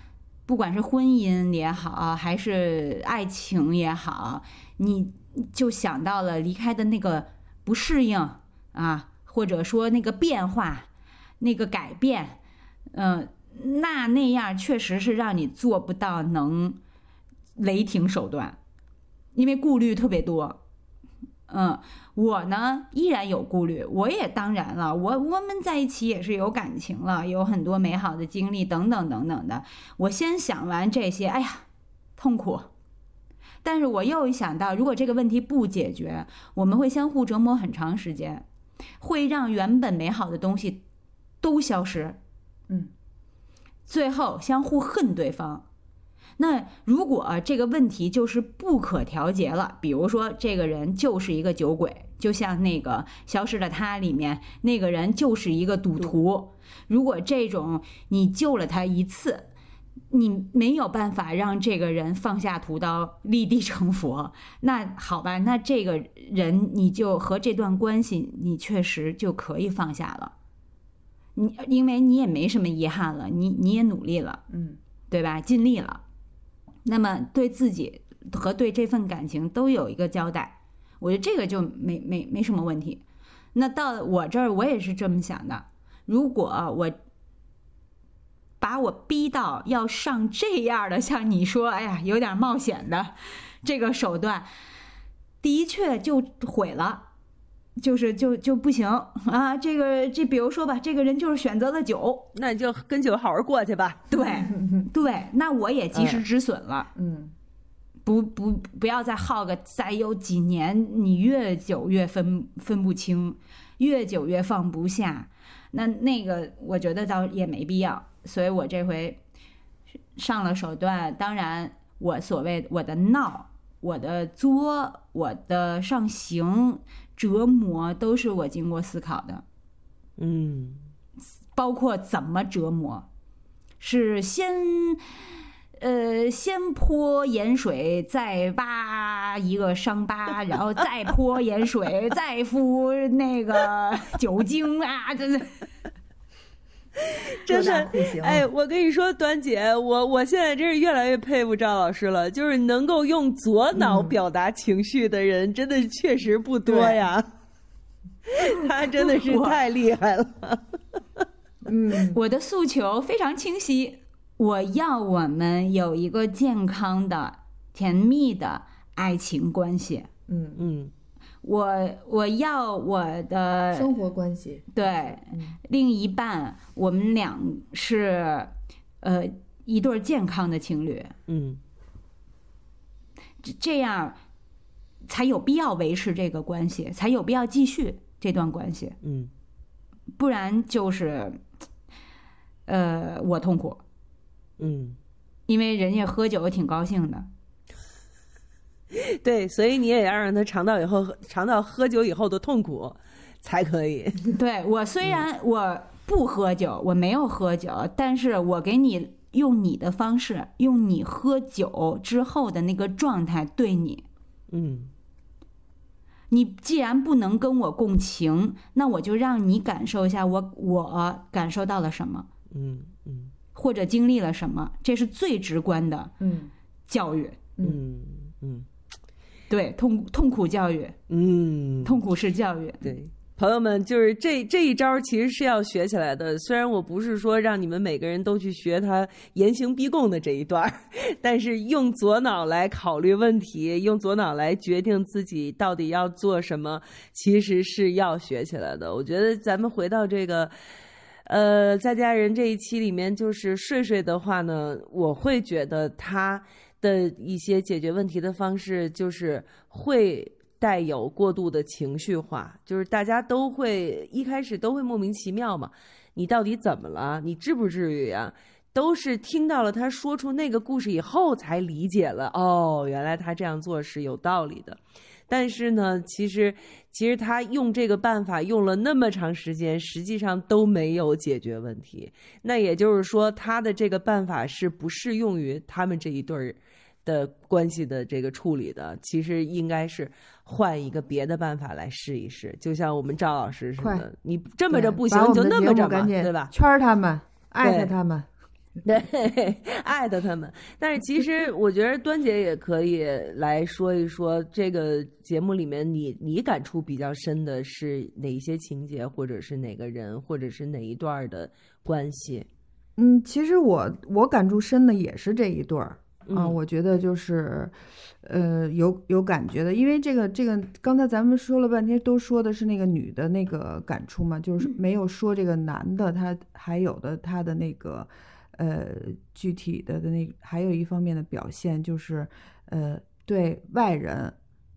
不管是婚姻也好，还是爱情也好，你就想到了离开的那个不适应啊，或者说那个变化。那个改变，嗯，那那样确实是让你做不到能雷霆手段，因为顾虑特别多。嗯，我呢依然有顾虑，我也当然了，我我们在一起也是有感情了，有很多美好的经历等等等等的。我先想完这些，哎呀，痛苦。但是我又一想到，如果这个问题不解决，我们会相互折磨很长时间，会让原本美好的东西。都消失，嗯，最后相互恨对方。那如果这个问题就是不可调节了，比如说这个人就是一个酒鬼，就像那个《消失的他》里面那个人就是一个赌徒。如果这种你救了他一次，你没有办法让这个人放下屠刀立地成佛，那好吧，那这个人你就和这段关系，你确实就可以放下了。你因为你也没什么遗憾了，你你也努力了，嗯，对吧？尽力了，那么对自己和对这份感情都有一个交代，我觉得这个就没没没什么问题。那到我这儿，我也是这么想的。如果我把我逼到要上这样的，像你说，哎呀，有点冒险的这个手段，的确就毁了。就是就就不行啊！这个这，比如说吧，这个人就是选择了酒，那你就跟酒好好过去吧。对 对，那我也及时止损了。嗯，不不，不要再耗个再有几年，你越久越分分不清，越久越放不下。那那个，我觉得倒也没必要。所以我这回上了手段。当然，我所谓我的闹，我的作，我的上刑。折磨都是我经过思考的，嗯，包括怎么折磨，是先，呃，先泼盐水，再挖一个伤疤，然后再泼盐水，再敷那个酒精啊，这是。真的，哎，我跟你说，端姐，我我现在真是越来越佩服赵老师了。就是能够用左脑表达情绪的人，真的确实不多呀。他真的是太厉害了。嗯，我的诉求非常清晰，我要我们有一个健康的、甜蜜的爱情关系。嗯嗯。我我要我的生活关系。对另一半，我们俩是呃一对健康的情侣，嗯，这这样才有必要维持这个关系，才有必要继续这段关系，嗯，不然就是呃我痛苦，嗯，因为人家喝酒挺高兴的。对，所以你也要让他尝到以后尝到喝酒以后的痛苦，才可以。对我虽然我不喝酒，我没有喝酒，但是我给你用你的方式，用你喝酒之后的那个状态对你。嗯，你既然不能跟我共情，那我就让你感受一下我我感受到了什么。嗯嗯，或者经历了什么，这是最直观的。嗯，教育。嗯嗯。对，痛痛苦教育，嗯，痛苦式教育。对，朋友们，就是这这一招其实是要学起来的。虽然我不是说让你们每个人都去学他严刑逼供的这一段，但是用左脑来考虑问题，用左脑来决定自己到底要做什么，其实是要学起来的。我觉得咱们回到这个，呃，在家人这一期里面，就是睡睡的话呢，我会觉得他。的一些解决问题的方式，就是会带有过度的情绪化，就是大家都会一开始都会莫名其妙嘛。你到底怎么了？你至不至于呀？都是听到了他说出那个故事以后，才理解了哦，原来他这样做是有道理的。但是呢，其实其实他用这个办法用了那么长时间，实际上都没有解决问题。那也就是说，他的这个办法是不适用于他们这一对儿的关系的这个处理的。其实应该是换一个别的办法来试一试。就像我们赵老师似的，你这么着不行，就那么着嘛，对吧？圈他们，艾特他们。对，艾特他们。但是其实 我觉得端姐也可以来说一说这个节目里面，你你感触比较深的是哪一些情节，或者是哪个人，或者是哪一段的关系？嗯，其实我我感触深的也是这一对儿啊。我觉得就是，呃，有有感觉的，因为这个这个刚才咱们说了半天，都说的是那个女的那个感触嘛，就是没有说这个男的他还有的他的那个。呃，具体的的那还有一方面的表现就是，呃，对外人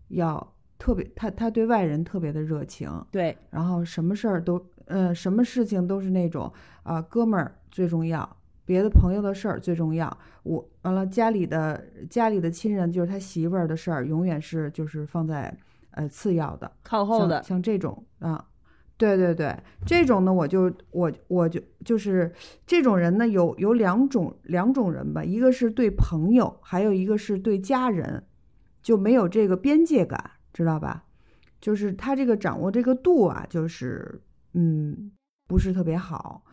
要特别，他他对外人特别的热情，对，然后什么事儿都，呃，什么事情都是那种啊，哥们儿最重要，别的朋友的事儿最重要，我完了家里的家里的亲人就是他媳妇儿的事儿，永远是就是放在呃次要的，靠后的，像这种啊。对对对，这种呢，我就我我就就是这种人呢，有有两种两种人吧，一个是对朋友，还有一个是对家人，就没有这个边界感，知道吧？就是他这个掌握这个度啊，就是嗯，不是特别好。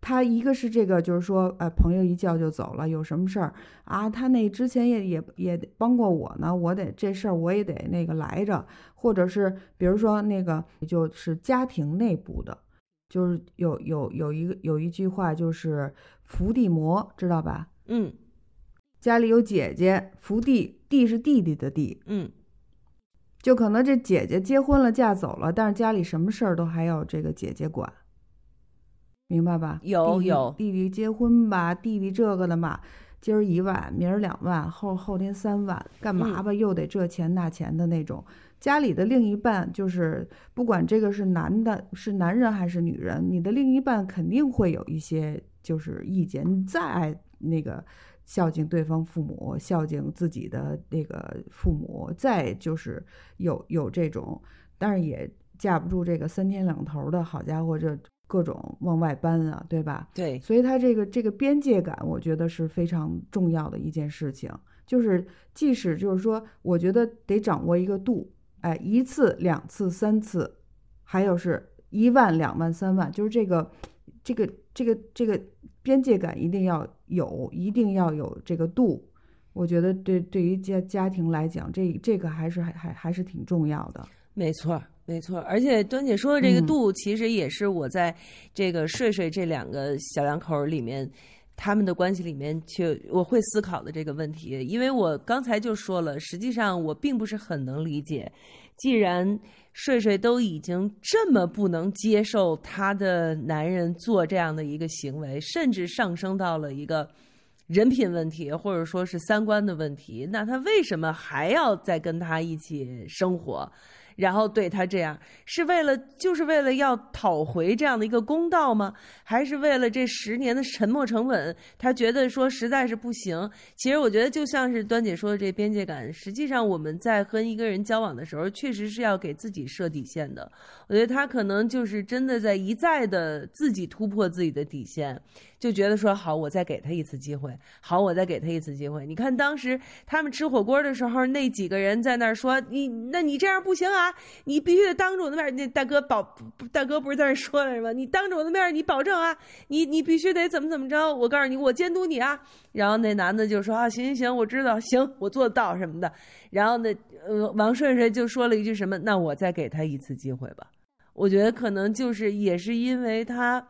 他一个是这个，就是说，呃，朋友一叫就走了，有什么事儿啊？他那之前也也也帮过我呢，我得这事儿我也得那个来着，或者是比如说那个，就是家庭内部的，就是有有有一个有一句话就是伏地魔，知道吧？嗯，家里有姐姐，伏地弟是弟弟的弟，嗯，就可能这姐姐结婚了嫁走了，但是家里什么事儿都还要这个姐姐管。明白吧？有有弟弟结婚吧，弟弟这个的嘛，今儿一万，明儿两万，后后天三万，干嘛吧？又得这钱那钱的那种。家里的另一半就是，不管这个是男的，是男人还是女人，你的另一半肯定会有一些就是意见。你再爱那个孝敬对方父母，孝敬自己的那个父母，再就是有有这种，但是也架不住这个三天两头的好家伙这。各种往外搬啊，对吧？对，所以他这个这个边界感，我觉得是非常重要的一件事情。就是即使就是说，我觉得得掌握一个度，哎，一次、两次、三次，还有是一万、两万、三万，就是这个这个这个这个边界感一定要有，一定要有这个度。我觉得对对于家家庭来讲，这这个还是还还还是挺重要的。没错。没错，而且端姐说的这个度，其实也是我在这个睡睡这两个小两口里面，他们的关系里面，去我会思考的这个问题。因为我刚才就说了，实际上我并不是很能理解，既然睡睡都已经这么不能接受她的男人做这样的一个行为，甚至上升到了一个人品问题，或者说是三观的问题，那他为什么还要再跟他一起生活？然后对他这样，是为了就是为了要讨回这样的一个公道吗？还是为了这十年的沉默成本？他觉得说实在是不行。其实我觉得就像是端姐说的这边界感，实际上我们在和一个人交往的时候，确实是要给自己设底线的。我觉得他可能就是真的在一再的自己突破自己的底线。就觉得说好，我再给他一次机会。好，我再给他一次机会。你看当时他们吃火锅的时候，那几个人在那儿说：“你，那你这样不行啊！你必须得当着我的面。”那大哥保，大哥不是在那说了吗？你当着我的面，你保证啊！你你必须得怎么怎么着？我告诉你，我监督你啊！然后那男的就说：“啊，行行行，我知道，行，我做得到什么的。”然后那呃，王顺顺就说了一句什么：“那我再给他一次机会吧。”我觉得可能就是也是因为他。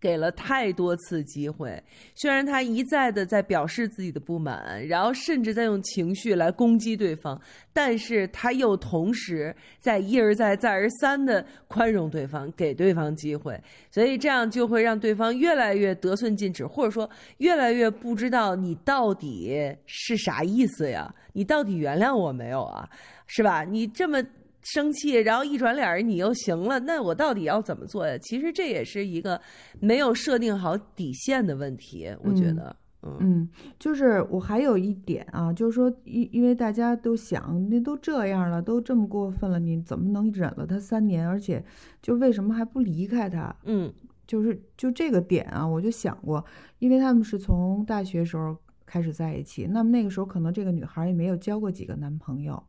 给了太多次机会，虽然他一再的在表示自己的不满，然后甚至在用情绪来攻击对方，但是他又同时在一而再、再而三的宽容对方，给对方机会，所以这样就会让对方越来越得寸进尺，或者说越来越不知道你到底是啥意思呀？你到底原谅我没有啊？是吧？你这么。生气，然后一转脸你又行了，那我到底要怎么做呀？其实这也是一个没有设定好底线的问题，我觉得。嗯，就是我还有一点啊，就是说，因因为大家都想，那都这样了，都这么过分了，你怎么能忍了他三年？而且，就为什么还不离开他？嗯，就是就这个点啊，我就想过，因为他们是从大学时候开始在一起，那么那个时候可能这个女孩也没有交过几个男朋友，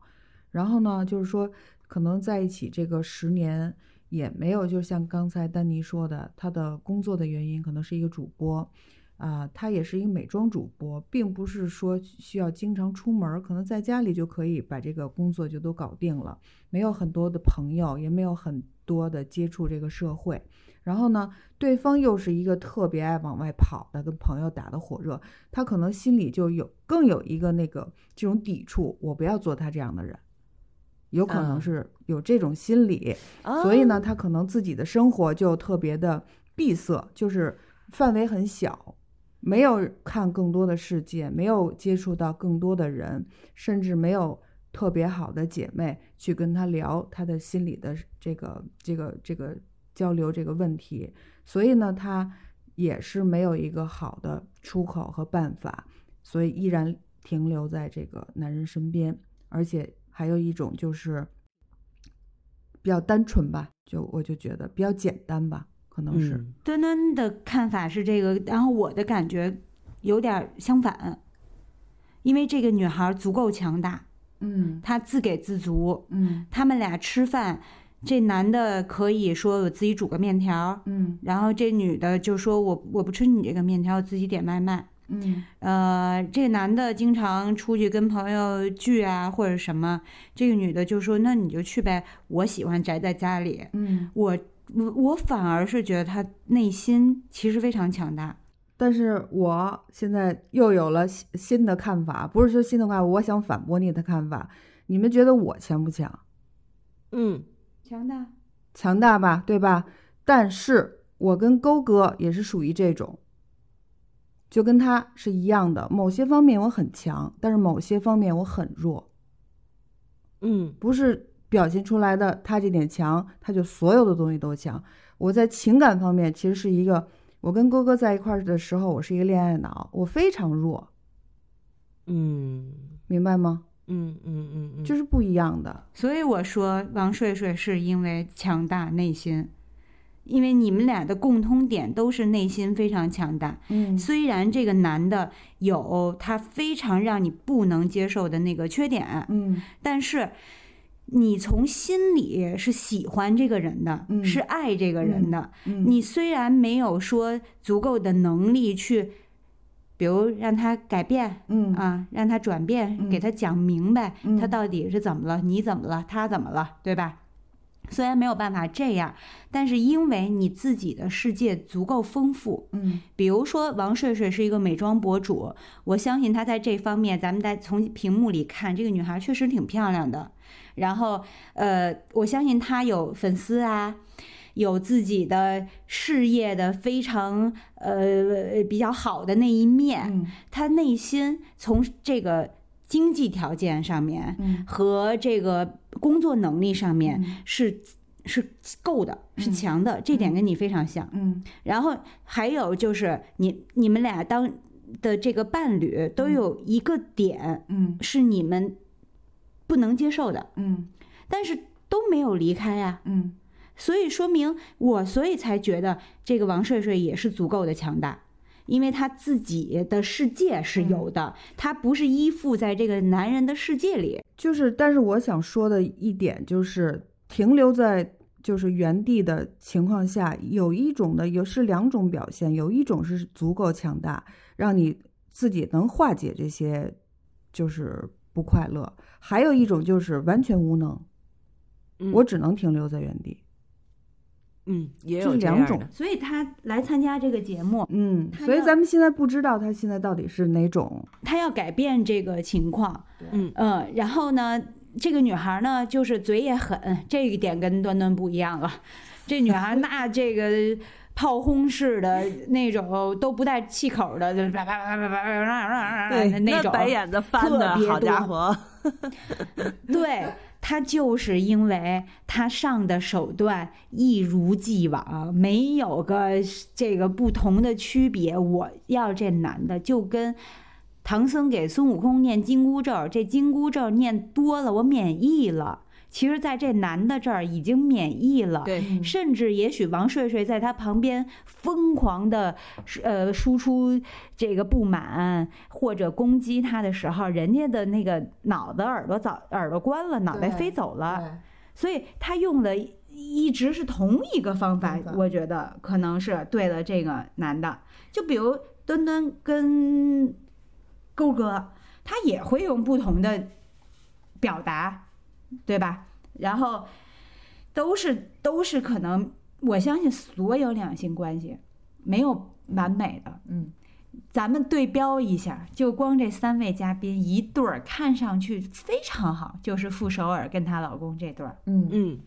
然后呢，就是说可能在一起这个十年也没有，就像刚才丹尼说的，他的工作的原因可能是一个主播。啊，他也是一个美妆主播，并不是说需要经常出门，可能在家里就可以把这个工作就都搞定了，没有很多的朋友，也没有很多的接触这个社会。然后呢，对方又是一个特别爱往外跑的，跟朋友打得火热，他可能心里就有更有一个那个这种抵触，我不要做他这样的人，有可能是有这种心理，所以呢，他可能自己的生活就特别的闭塞，就是范围很小。没有看更多的世界，没有接触到更多的人，甚至没有特别好的姐妹去跟他聊他的心理的这个、这个、这个交流这个问题，所以呢，他也是没有一个好的出口和办法，所以依然停留在这个男人身边，而且还有一种就是比较单纯吧，就我就觉得比较简单吧。可能是端端的看法是这个，然后我的感觉有点相反，因为这个女孩足够强大，嗯，她自给自足，嗯，他们俩吃饭，这男的可以说我自己煮个面条，嗯，然后这女的就说我我不吃你这个面条，我自己点外卖，嗯，呃，这个男的经常出去跟朋友聚啊或者什么，这个女的就说那你就去呗，我喜欢宅在家里，嗯，我。我我反而是觉得他内心其实非常强大，但是我现在又有了新新的看法，不是说新的看法，我想反驳你的看法。你们觉得我强不强？嗯，强大，强大吧，对吧？但是我跟勾哥也是属于这种，就跟他是一样的，某些方面我很强，但是某些方面我很弱。嗯，不是。表现出来的他这点强，他就所有的东西都强。我在情感方面其实是一个，我跟哥哥在一块儿的时候，我是一个恋爱脑，我非常弱。嗯，明白吗？嗯嗯嗯嗯，就是不一样的。所以我说王睡睡是因为强大内心，因为你们俩的共通点都是内心非常强大。嗯，虽然这个男的有他非常让你不能接受的那个缺点，嗯，但是。你从心里是喜欢这个人的，是爱这个人的。你虽然没有说足够的能力去，比如让他改变，嗯啊，让他转变，给他讲明白他到底是怎么了，你怎么了，他怎么了，对吧？虽然没有办法这样，但是因为你自己的世界足够丰富，嗯，比如说王睡睡是一个美妆博主，我相信她在这方面，咱们在从屏幕里看，这个女孩确实挺漂亮的。然后，呃，我相信她有粉丝啊，有自己的事业的非常呃比较好的那一面。她内心从这个经济条件上面和这个工作能力上面是是够的，是强的。这点跟你非常像。嗯。然后还有就是你你们俩当的这个伴侣都有一个点，嗯，是你们。不能接受的，嗯，但是都没有离开呀，嗯，所以说明我，所以才觉得这个王睡睡也是足够的强大，因为他自己的世界是有的，他不是依附在这个男人的世界里。就是，但是我想说的一点就是，停留在就是原地的情况下，有一种的有是两种表现，有一种是足够强大，让你自己能化解这些，就是不快乐。还有一种就是完全无能，我只能停留在原地。嗯，也有两种，所以他来参加这个节目，嗯，所以咱们现在不知道他现在到底是哪种，他要改变这个情况，嗯嗯，然后呢，这个女孩呢，就是嘴也狠，这一点跟端端不一样了，这女孩那 这个炮轰式的那种都不带气口的，就叭叭叭叭叭叭叭叭叭叭那种，白眼子翻的，好家伙，对。他就是因为他上的手段一如既往，没有个这个不同的区别。我要这男的就跟唐僧给孙悟空念紧箍咒，这紧箍咒念多了，我免疫了。其实，在这男的这儿已经免疫了，对，甚至也许王睡睡在他旁边疯狂的呃输出这个不满或者攻击他的时候，人家的那个脑子耳朵早耳朵关了，脑袋飞走了，所以他用的一直是同一个方法，我觉得可能是对了这个男的。就比如墩墩跟勾哥，他也会用不同的表达。对吧？然后都是都是可能，我相信所有两性关系没有完美的。嗯，咱们对标一下，就光这三位嘉宾一对儿，看上去非常好，就是傅首尔跟她老公这对儿。嗯嗯，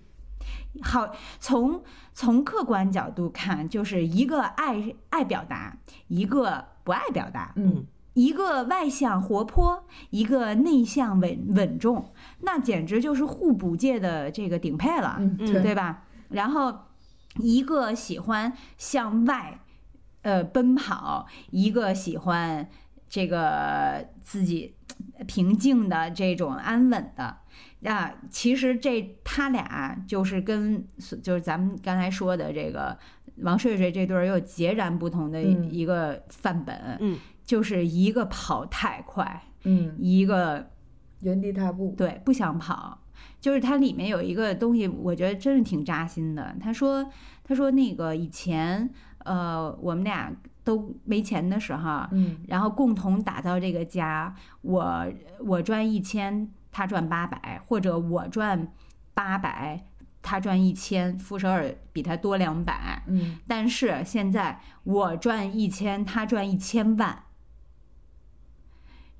好，从从客观角度看，就是一个爱爱表达，一个不爱表达。嗯。一个外向活泼，一个内向稳稳重，那简直就是互补界的这个顶配了，对吧？然后一个喜欢向外，呃奔跑，一个喜欢这个自己平静的这种安稳的啊。其实这他俩就是跟就是咱们刚才说的这个王睡睡这对儿又截然不同的一个范本。嗯。就是一个跑太快，嗯，一个原地踏步，对，不想跑。就是它里面有一个东西，我觉得真是挺扎心的。他说，他说那个以前，呃，我们俩都没钱的时候，嗯，然后共同打造这个家，我我赚一千，他赚八百，或者我赚八百，他赚一千，傅首尔比他多两百，嗯，但是现在我赚一千，他赚一千万。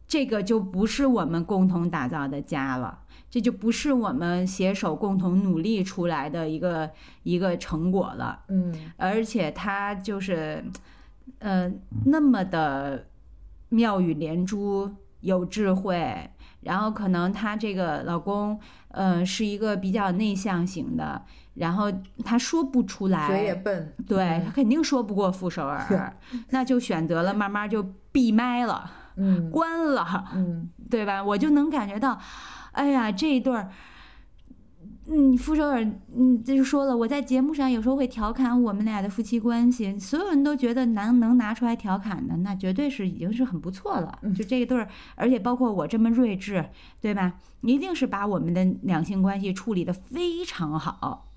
这个就不是我们共同打造的家了，这就不是我们携手共同努力出来的一个一个成果了。嗯，而且他就是，呃，那么的妙语连珠，有智慧。然后可能她这个老公，呃，是一个比较内向型的，然后他说不出来，嘴也笨，对他肯定说不过傅首尔，那就选择了慢慢就闭麦了。嗯，关了，嗯，对吧？我就能感觉到，哎呀，这一对儿，嗯，傅首尔，嗯，就说了，我在节目上有时候会调侃我们俩的夫妻关系，所有人都觉得能能拿出来调侃的，那绝对是已经是很不错了。就这一对儿，而且包括我这么睿智，对吧？一定是把我们的两性关系处理的非常好，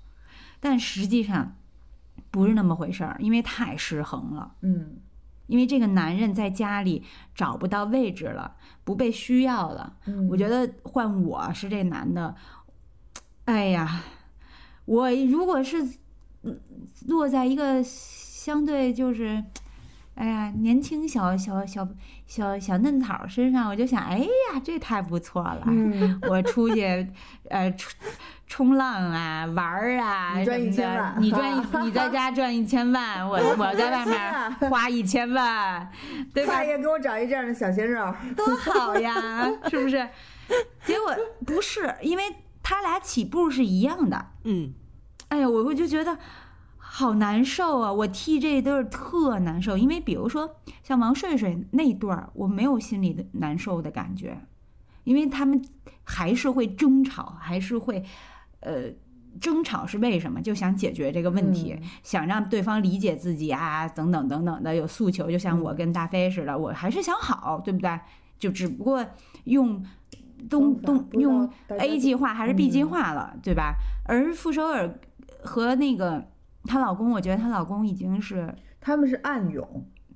但实际上不是那么回事儿，因为太失衡了。嗯。因为这个男人在家里找不到位置了，不被需要了。我觉得换我是这男的，哎呀，我如果是落在一个相对就是，哎呀，年轻小小小小小嫩草身上，我就想，哎呀，这太不错了。我出去，呃，冲。冲浪啊，玩儿啊，你赚一千万，你赚一，你在家赚一千万，我 我在外面花一千万，对吧？也给我找一这样的小鲜肉，多好呀，是不是？结果不是，因为他俩起步是一样的。嗯，哎呀，我我就觉得好难受啊！我替这对儿特难受，因为比如说像王睡睡那对儿，我没有心里的难受的感觉，因为他们还是会争吵，还是会。呃，争吵是为什么？就想解决这个问题，想让对方理解自己啊，等等等等的有诉求。就像我跟大飞似的，我还是想好，对不对？就只不过用东东用 A 计划还是 B 计划了，对吧？而傅首尔和那个她老公，我觉得她老公已经是他们是暗涌，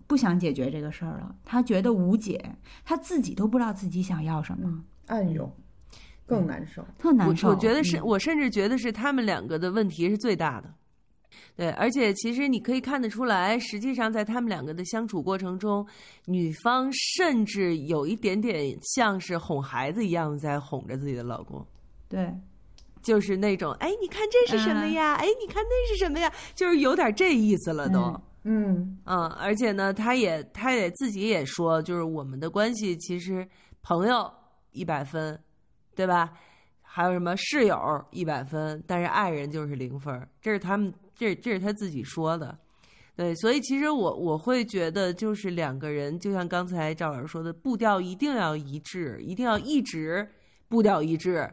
不想解决这个事儿了。他觉得无解，他自己都不知道自己想要什么，暗涌。更难受，特难受。我觉得是我甚至觉得是他们两个的问题是最大的，对。而且其实你可以看得出来，实际上在他们两个的相处过程中，女方甚至有一点点像是哄孩子一样在哄着自己的老公。对，就是那种哎，你看这是什么呀？哎，你看那是什么呀？就是有点这意思了都。嗯嗯，而且呢，他也他也自己也说，就是我们的关系其实朋友一百分。对吧？还有什么室友一百分，但是爱人就是零分，这是他们这这是他自己说的。对，所以其实我我会觉得，就是两个人，就像刚才赵老师说的，步调一定要一致，一定要一直步调一致。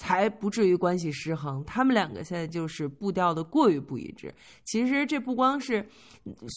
才不至于关系失衡。他们两个现在就是步调的过于不一致。其实这不光是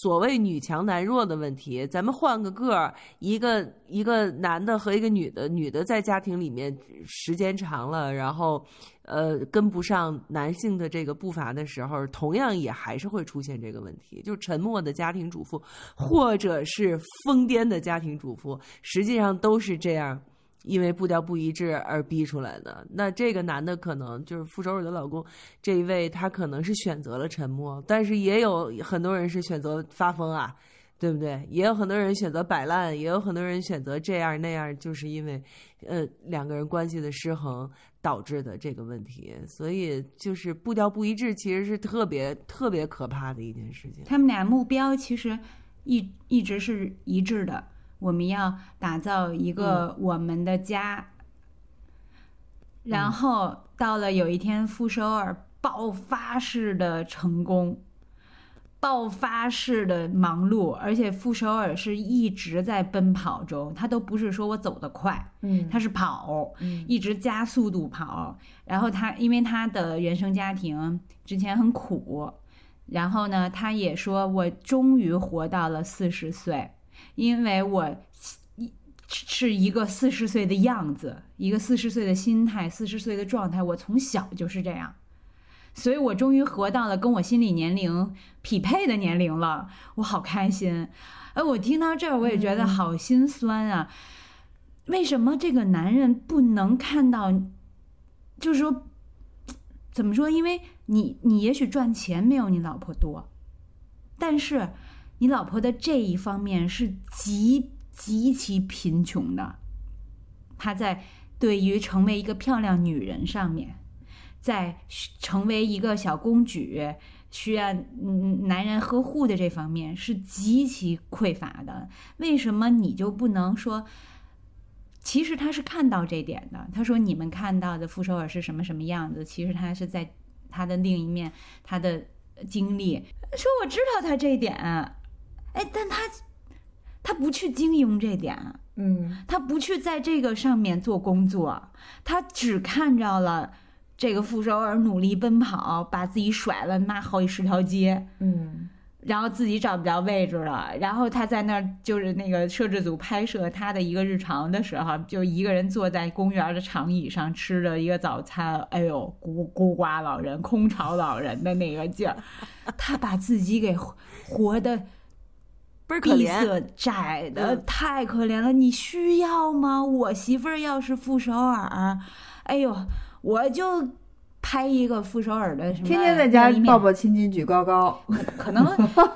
所谓女强男弱的问题，咱们换个个儿，一个一个男的和一个女的，女的在家庭里面时间长了，然后呃跟不上男性的这个步伐的时候，同样也还是会出现这个问题，就是沉默的家庭主妇，或者是疯癫的家庭主妇，实际上都是这样。因为步调不一致而逼出来的，那这个男的可能就是傅首尔的老公这一位，他可能是选择了沉默，但是也有很多人是选择发疯啊，对不对？也有很多人选择摆烂，也有很多人选择这样那样，就是因为呃两个人关系的失衡导致的这个问题，所以就是步调不一致，其实是特别特别可怕的一件事情。他们俩目标其实一一直是一致的。我们要打造一个我们的家，然后到了有一天，傅首尔爆发式的成功，爆发式的忙碌，而且傅首尔是一直在奔跑中，他都不是说我走得快，嗯，他是跑，一直加速度跑。然后他因为他的原生家庭之前很苦，然后呢，他也说我终于活到了四十岁。因为我一是一个四十岁的样子，一个四十岁的心态，四十岁的状态，我从小就是这样，所以我终于活到了跟我心理年龄匹配的年龄了，我好开心。哎，我听到这儿我也觉得好心酸啊！为什么这个男人不能看到？就是说，怎么说？因为你，你也许赚钱没有你老婆多，但是。你老婆的这一方面是极极其贫穷的，她在对于成为一个漂亮女人上面，在成为一个小公举需要嗯男人呵护的这方面是极其匮乏的。为什么你就不能说？其实他是看到这点的。他说：“你们看到的傅首尔是什么什么样子？其实他是在他的另一面，他的经历。说我知道他这点。”哎，但他他不去经营这点，嗯，他不去在这个上面做工作，他只看着了这个傅首尔努力奔跑，把自己甩了那好几十条街，嗯，然后自己找不着位置了，然后他在那儿就是那个摄制组拍摄他的一个日常的时候，就一个人坐在公园的长椅上吃着一个早餐，哎呦，孤孤寡老人、空巢老人的那个劲儿，他把自己给活的。闭塞窄的太可怜了，你需要吗？我媳妇儿要是傅首尔，哎呦，我就拍一个傅首尔的什么，天天在家抱抱亲亲举高高。可能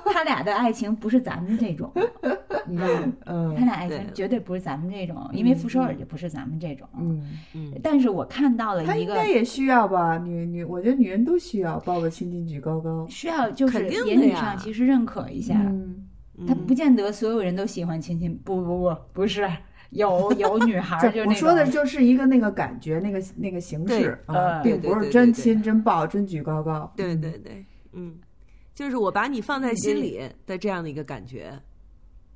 他俩的爱情不是咱们这种，你知道吗？嗯，他俩爱情绝对不是咱们这种，因为傅首尔就不是咱们这种。嗯嗯。但是我看到了一个，他应该也需要吧？女女，我觉得女人都需要抱抱亲亲举高高，需要就是言语上其实认可一下。嗯。他不见得所有人都喜欢亲亲，不不不，不是有有 女孩就我说的就是一个那个感觉，那个那个形式啊，并不是真亲真抱真举高高。对对对，嗯，就是我把你放在心里的这样的一个感觉。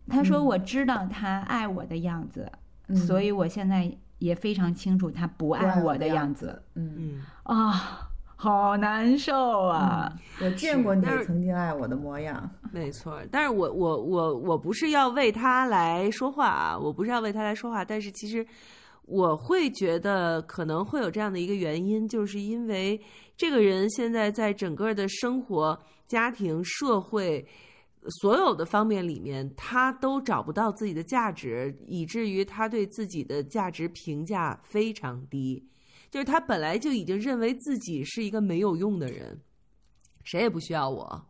他说：“我知道他爱我的样子，所以我现在也非常清楚他不爱我的样子。”嗯嗯啊。好难受啊！我见过你曾经爱我的模样，没错。但是我我我我不是要为他来说话啊，我不是要为他来说话。但是其实我会觉得可能会有这样的一个原因，就是因为这个人现在在整个的生活、家庭、社会所有的方面里面，他都找不到自己的价值，以至于他对自己的价值评价非常低。就是他本来就已经认为自己是一个没有用的人，谁也不需要我，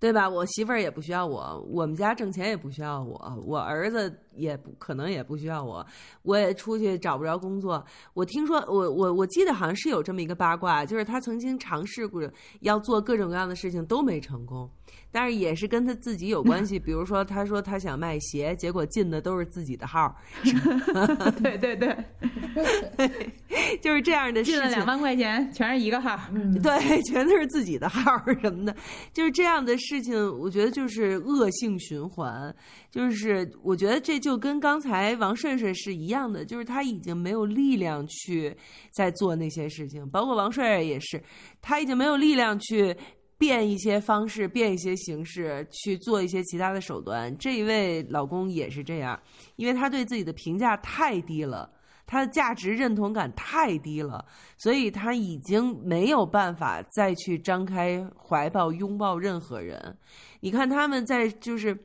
对吧？我媳妇儿也不需要我，我们家挣钱也不需要我，我儿子也不可能也不需要我，我也出去找不着工作。我听说，我我我记得好像是有这么一个八卦，就是他曾经尝试过要做各种各样的事情都没成功，但是也是跟他自己有关系。比如说，他说他想卖鞋，结果进的都是自己的号。对对对，就是这样的事情。进了两万块钱，全是一个号。嗯，对，全都是自己的号什么的，就是这样的事情。我觉得就是恶性循环。就是我觉得这就跟刚才王顺顺是一样的，就是他已经没有力量去在做那些事情，包括王帅也是，他已经没有力量去变一些方式、变一些形式去做一些其他的手段。这一位老公也是这样，因为他对自己的评价太低了，他的价值认同感太低了，所以他已经没有办法再去张开怀抱拥抱任何人。你看他们在就是。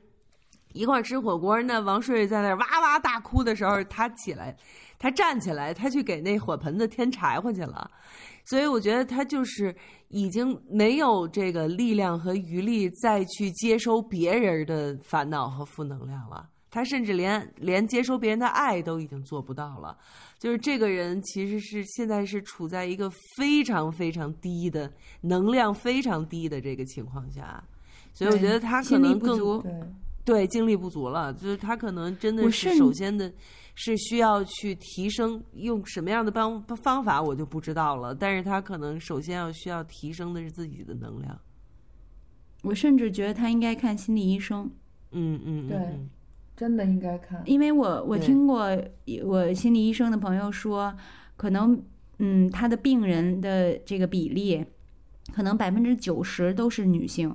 一块吃火锅，那王睡在那哇哇大哭的时候，他起来，他站起来，他去给那火盆子添柴火去了。所以我觉得他就是已经没有这个力量和余力再去接收别人的烦恼和负能量了。他甚至连连接收别人的爱都已经做不到了。就是这个人其实是现在是处在一个非常非常低的能量非常低的这个情况下，所以我觉得他可能更。对，精力不足了，就是他可能真的是首先的，是需要去提升，用什么样的方方法我就不知道了。但是他可能首先要需要提升的是自己的能量。我甚至觉得他应该看心理医生。嗯嗯，对，真的应该看。因为我我听过我心理医生的朋友说，可能嗯，他的病人的这个比例，可能百分之九十都是女性。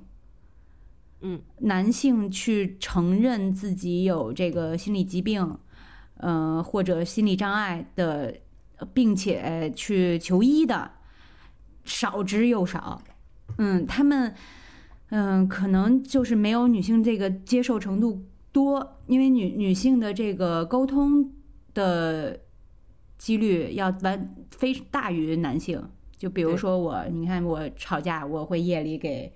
嗯，男性去承认自己有这个心理疾病，呃，或者心理障碍的，并且去求医的少之又少。嗯，他们，嗯，可能就是没有女性这个接受程度多，因为女女性的这个沟通的几率要完非大于男性。就比如说我，你看我吵架，我会夜里给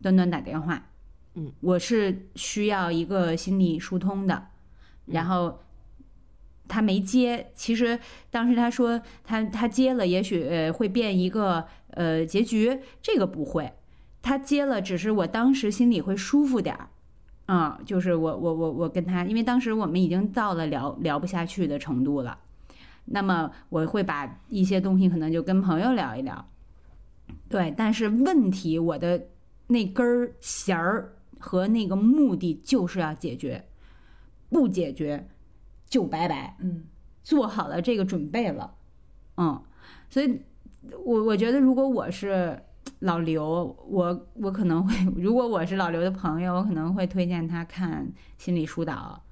端端打电话。嗯，我是需要一个心理疏通的，然后他没接。其实当时他说他他接了，也许会变一个呃结局，这个不会。他接了，只是我当时心里会舒服点儿。嗯，就是我我我我跟他，因为当时我们已经到了聊聊不下去的程度了。那么我会把一些东西可能就跟朋友聊一聊。对，但是问题我的那根弦儿。和那个目的就是要解决，不解决就拜拜。嗯，做好了这个准备了，嗯，所以，我我觉得如果我是老刘，我我可能会，如果我是老刘的朋友，我可能会推荐他看心理疏导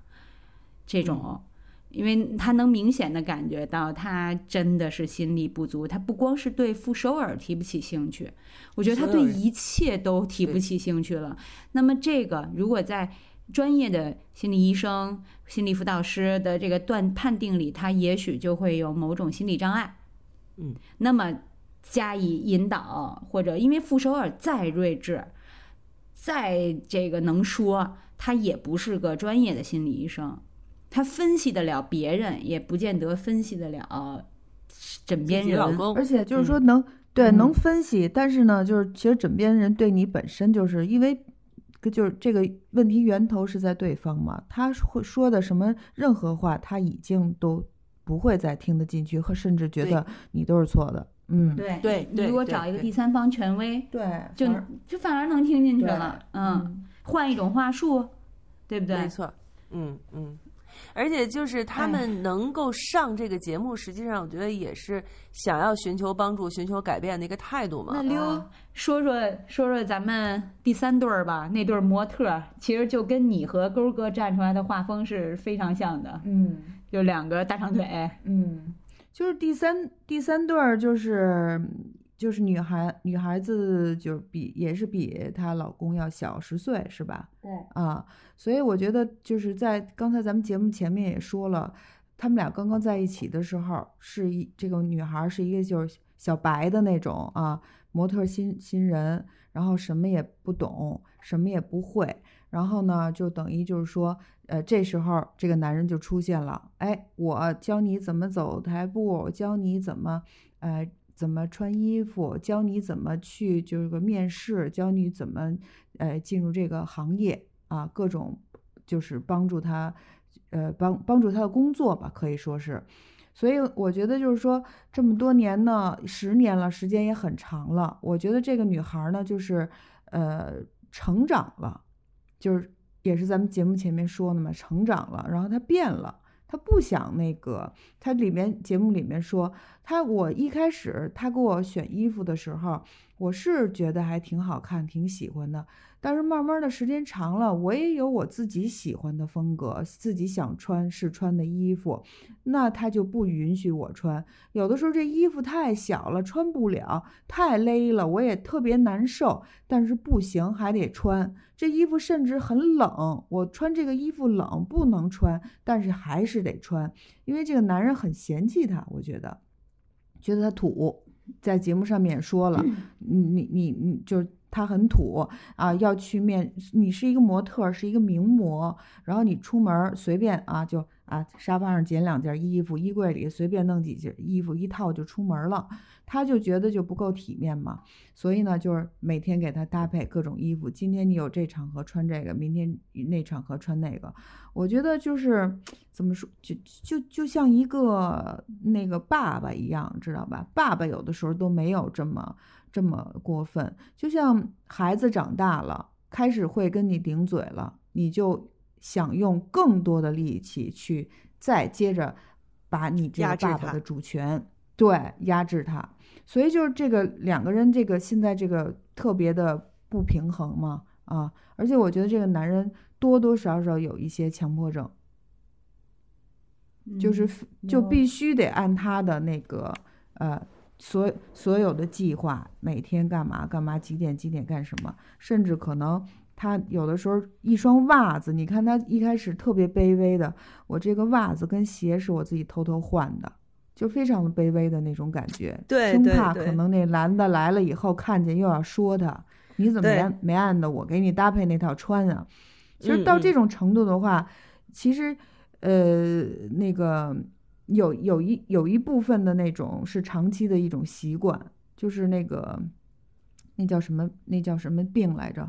这种。因为他能明显的感觉到，他真的是心力不足。他不光是对傅首尔提不起兴趣，我觉得他对一切都提不起兴趣了。那么，这个如果在专业的心理医生、心理辅导师的这个断判定里，他也许就会有某种心理障碍。嗯，那么加以引导，或者因为傅首尔再睿智，再这个能说，他也不是个专业的心理医生。他分析得了别人，也不见得分析得了枕边人。而且就是说，能对能分析，但是呢，就是其实枕边人对你本身就是因为，就是这个问题源头是在对方嘛。他会说的什么任何话，他已经都不会再听得进去，和甚至觉得你都是错的。嗯，对对，你如果找一个第三方权威，对，就就反而能听进去了。嗯，换一种话术，对不对？没错。嗯嗯。而且就是他们能够上这个节目，实际上我觉得也是想要寻求帮助、寻求改变的一个态度嘛。那溜说说说说咱们第三对儿吧，那对模特其实就跟你和勾哥站出来的画风是非常像的。嗯，就两个大长腿。嗯，就是第三第三对儿就是。就是女孩，女孩子就是比也是比她老公要小十岁，是吧？对啊，所以我觉得就是在刚才咱们节目前面也说了，他们俩刚刚在一起的时候，是一这个女孩是一个就是小白的那种啊，模特新新人，然后什么也不懂，什么也不会，然后呢，就等于就是说，呃，这时候这个男人就出现了，哎，我教你怎么走台步，教你怎么，呃，怎么穿衣服，教你怎么去就是个面试，教你怎么，呃，进入这个行业啊，各种就是帮助他，呃，帮帮助他的工作吧，可以说是。所以我觉得就是说，这么多年呢，十年了，时间也很长了。我觉得这个女孩呢，就是呃，成长了。就是也是咱们节目前面说的嘛，成长了，然后她变了，她不想那个。她里面节目里面说，她我一开始她给我选衣服的时候，我是觉得还挺好看，挺喜欢的。但是慢慢的时间长了，我也有我自己喜欢的风格，自己想穿试穿的衣服，那他就不允许我穿。有的时候这衣服太小了，穿不了，太勒了，我也特别难受。但是不行，还得穿。这衣服甚至很冷，我穿这个衣服冷，不能穿，但是还是得穿，因为这个男人很嫌弃他，我觉得，觉得他土，在节目上面也说了，你你你你就。他很土啊，要去面，你是一个模特，是一个名模，然后你出门随便啊，就啊沙发上捡两件衣服，衣柜里随便弄几件衣服，一套就出门了。他就觉得就不够体面嘛，所以呢，就是每天给他搭配各种衣服。今天你有这场合穿这个，明天那场合穿那个。我觉得就是怎么说，就就就像一个那个爸爸一样，知道吧？爸爸有的时候都没有这么。这么过分，就像孩子长大了，开始会跟你顶嘴了，你就想用更多的力气去再接着把你这个爸爸的主权对压制他，所以就是这个两个人这个现在这个特别的不平衡嘛啊，而且我觉得这个男人多多少少有一些强迫症，就是就必须得按他的那个呃。所所有的计划，每天干嘛干嘛，几点几点干什么，甚至可能他有的时候一双袜子，你看他一开始特别卑微的，我这个袜子跟鞋是我自己偷偷换的，就非常的卑微的那种感觉，对，生怕可能那男的来了以后看见又要说他，你怎么没没按的我给你搭配那套穿啊？其实到这种程度的话，其实呃那个。有有一有一部分的那种是长期的一种习惯，就是那个那叫什么那叫什么病来着？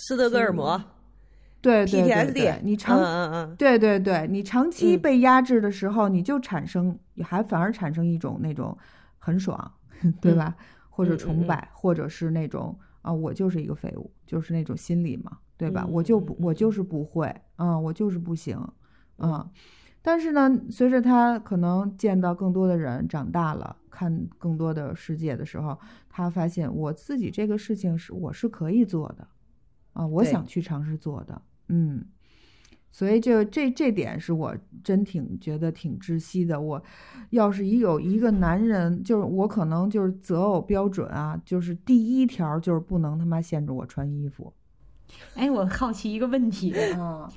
斯德哥尔摩，对对对对，你长嗯嗯对对对，你长期被压制的时候，你就产生还反而产生一种那种很爽，对吧？或者崇拜，或者是那种啊，我就是一个废物，就是那种心理嘛，对吧？我就不我就是不会，啊，我就是不行，嗯。但是呢，随着他可能见到更多的人，长大了，看更多的世界的时候，他发现我自己这个事情是我是可以做的，啊，我想去尝试做的，嗯，所以就这这点是我真挺觉得挺窒息的。我要是一有一个男人，就是我可能就是择偶标准啊，就是第一条就是不能他妈限制我穿衣服。哎，我好奇一个问题，啊，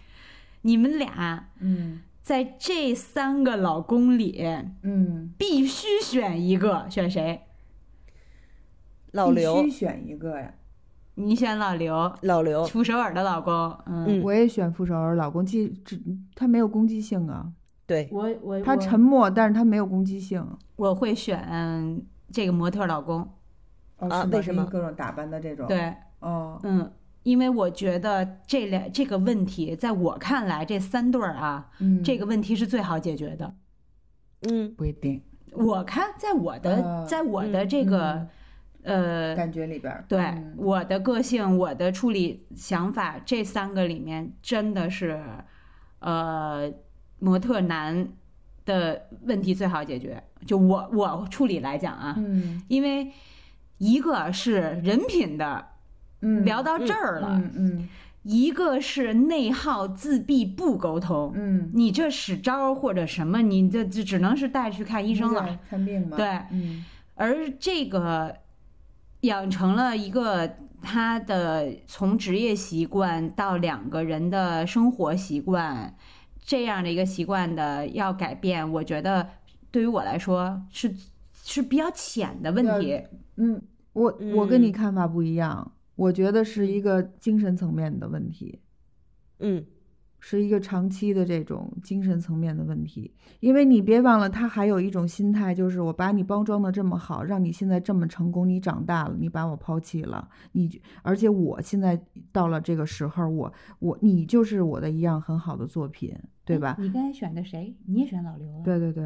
你们俩，嗯。在这三个老公里，嗯，必须选一个，选谁？老刘。必须选一个呀！你选老刘，老刘，傅首尔的老公。嗯，我也选傅首尔老公，既只他没有攻击性啊。对，我我他沉默，但是他没有攻击性。我会选这个模特老公。啊？为什么？各种打扮的这种。对。哦。嗯。因为我觉得这两这个问题，在我看来，这三对儿啊，这个问题是最好解决的。嗯，不一定。我看，在我的，在我的这个呃感觉里边，对我的个性、我的处理想法，这三个里面真的是，呃，模特男的问题最好解决。就我我处理来讲啊，嗯，因为一个是人品的。嗯。聊到这儿了，嗯，一个是内耗、自闭、不沟通，嗯，你这使招或者什么，你这这只能是带去看医生了，看病嘛，对，嗯，而这个养成了一个他的从职业习惯到两个人的生活习惯这样的一个习惯的要改变，我觉得对于我来说是是比较浅的问题，嗯，我我跟你看法不一样。我觉得是一个精神层面的问题。嗯。是一个长期的这种精神层面的问题，因为你别忘了，他还有一种心态，就是我把你包装的这么好，让你现在这么成功，你长大了，你把我抛弃了，你而且我现在到了这个时候，我我你就是我的一样很好的作品。对吧？你刚才选的谁？你也选老刘对对对，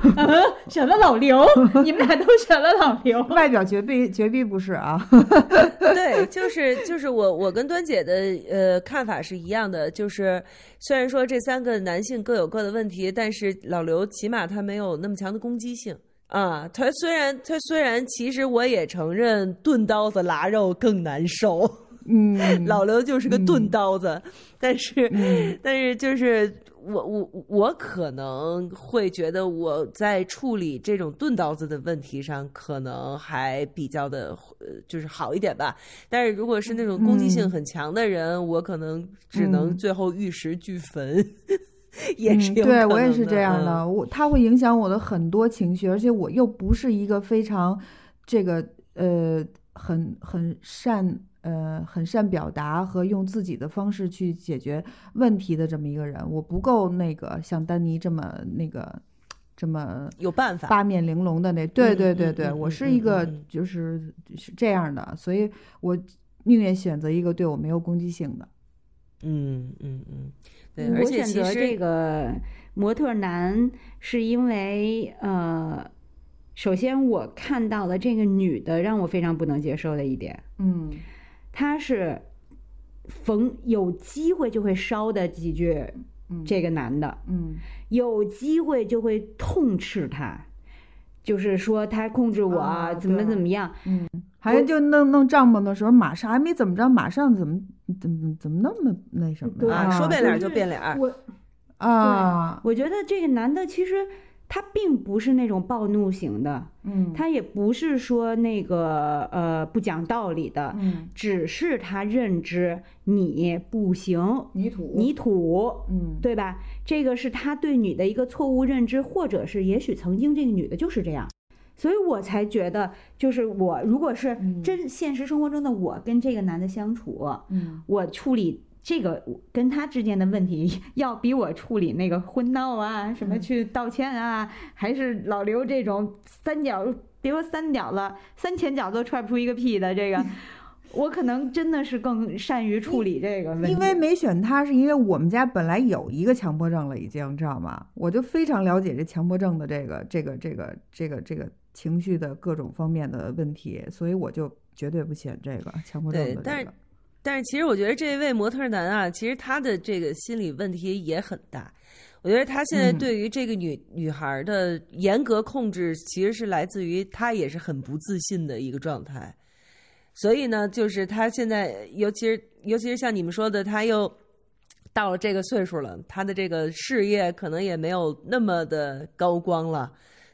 选了老刘，你们俩都选了老刘，外表绝壁绝壁不是啊？对，就是就是我我跟端姐的呃看法是一样的，就是虽然说这三个男性各有各的问题，但是老刘起码他没有那么强的攻击性啊。他虽然他虽然其实我也承认钝刀子剌肉更难受。嗯，老刘就是个钝刀子，但是，但是就是我我我可能会觉得我在处理这种钝刀子的问题上，可能还比较的呃，就是好一点吧。但是如果是那种攻击性很强的人，我可能只能最后玉石俱焚，也是有对我也是这样的，我他会影响我的很多情绪，而且我又不是一个非常这个呃很很善。呃，很善表达和用自己的方式去解决问题的这么一个人，我不够那个像丹尼这么那个这么有办法八面玲珑的那。对对对对，我是一个就是是这样的，所以我宁愿选择一个对我没有攻击性的。嗯嗯嗯，对。我选择这个模特男是因为呃，首先我看到了这个女的让我非常不能接受的一点，嗯。他是逢有机会就会烧的几句，这个男的，嗯，有机会就会痛斥他，就是说他控制我怎么怎么样，嗯，还有就弄弄帐篷的时候，马上还没怎么着，马上怎么怎么怎么那么那什么啊？说变脸就变脸，我啊，我觉得这个男的其实。他并不是那种暴怒型的，嗯，他也不是说那个呃不讲道理的，嗯，只是他认知你不行，泥土，泥土，嗯，对吧？这个是他对你的一个错误认知，或者是也许曾经这个女的就是这样，所以我才觉得，就是我如果是真现实生活中的我跟这个男的相处，嗯，我处理。这个跟他之间的问题，要比我处理那个婚闹啊，什么去道歉啊，还是老刘这种三角，别说三角了，三前脚都踹不出一个屁的这个，我可能真的是更善于处理这个问题。因为没选他，是因为我们家本来有一个强迫症了，已经知道吗？我就非常了解这强迫症的这个这个这个这个这个情绪的各种方面的问题，所以我就绝对不选这个强迫症的这个。但是其实我觉得这位模特男啊，其实他的这个心理问题也很大。我觉得他现在对于这个女女孩的严格控制，其实是来自于他也是很不自信的一个状态。所以呢，就是他现在，尤其是尤其是像你们说的，他又到了这个岁数了，他的这个事业可能也没有那么的高光了。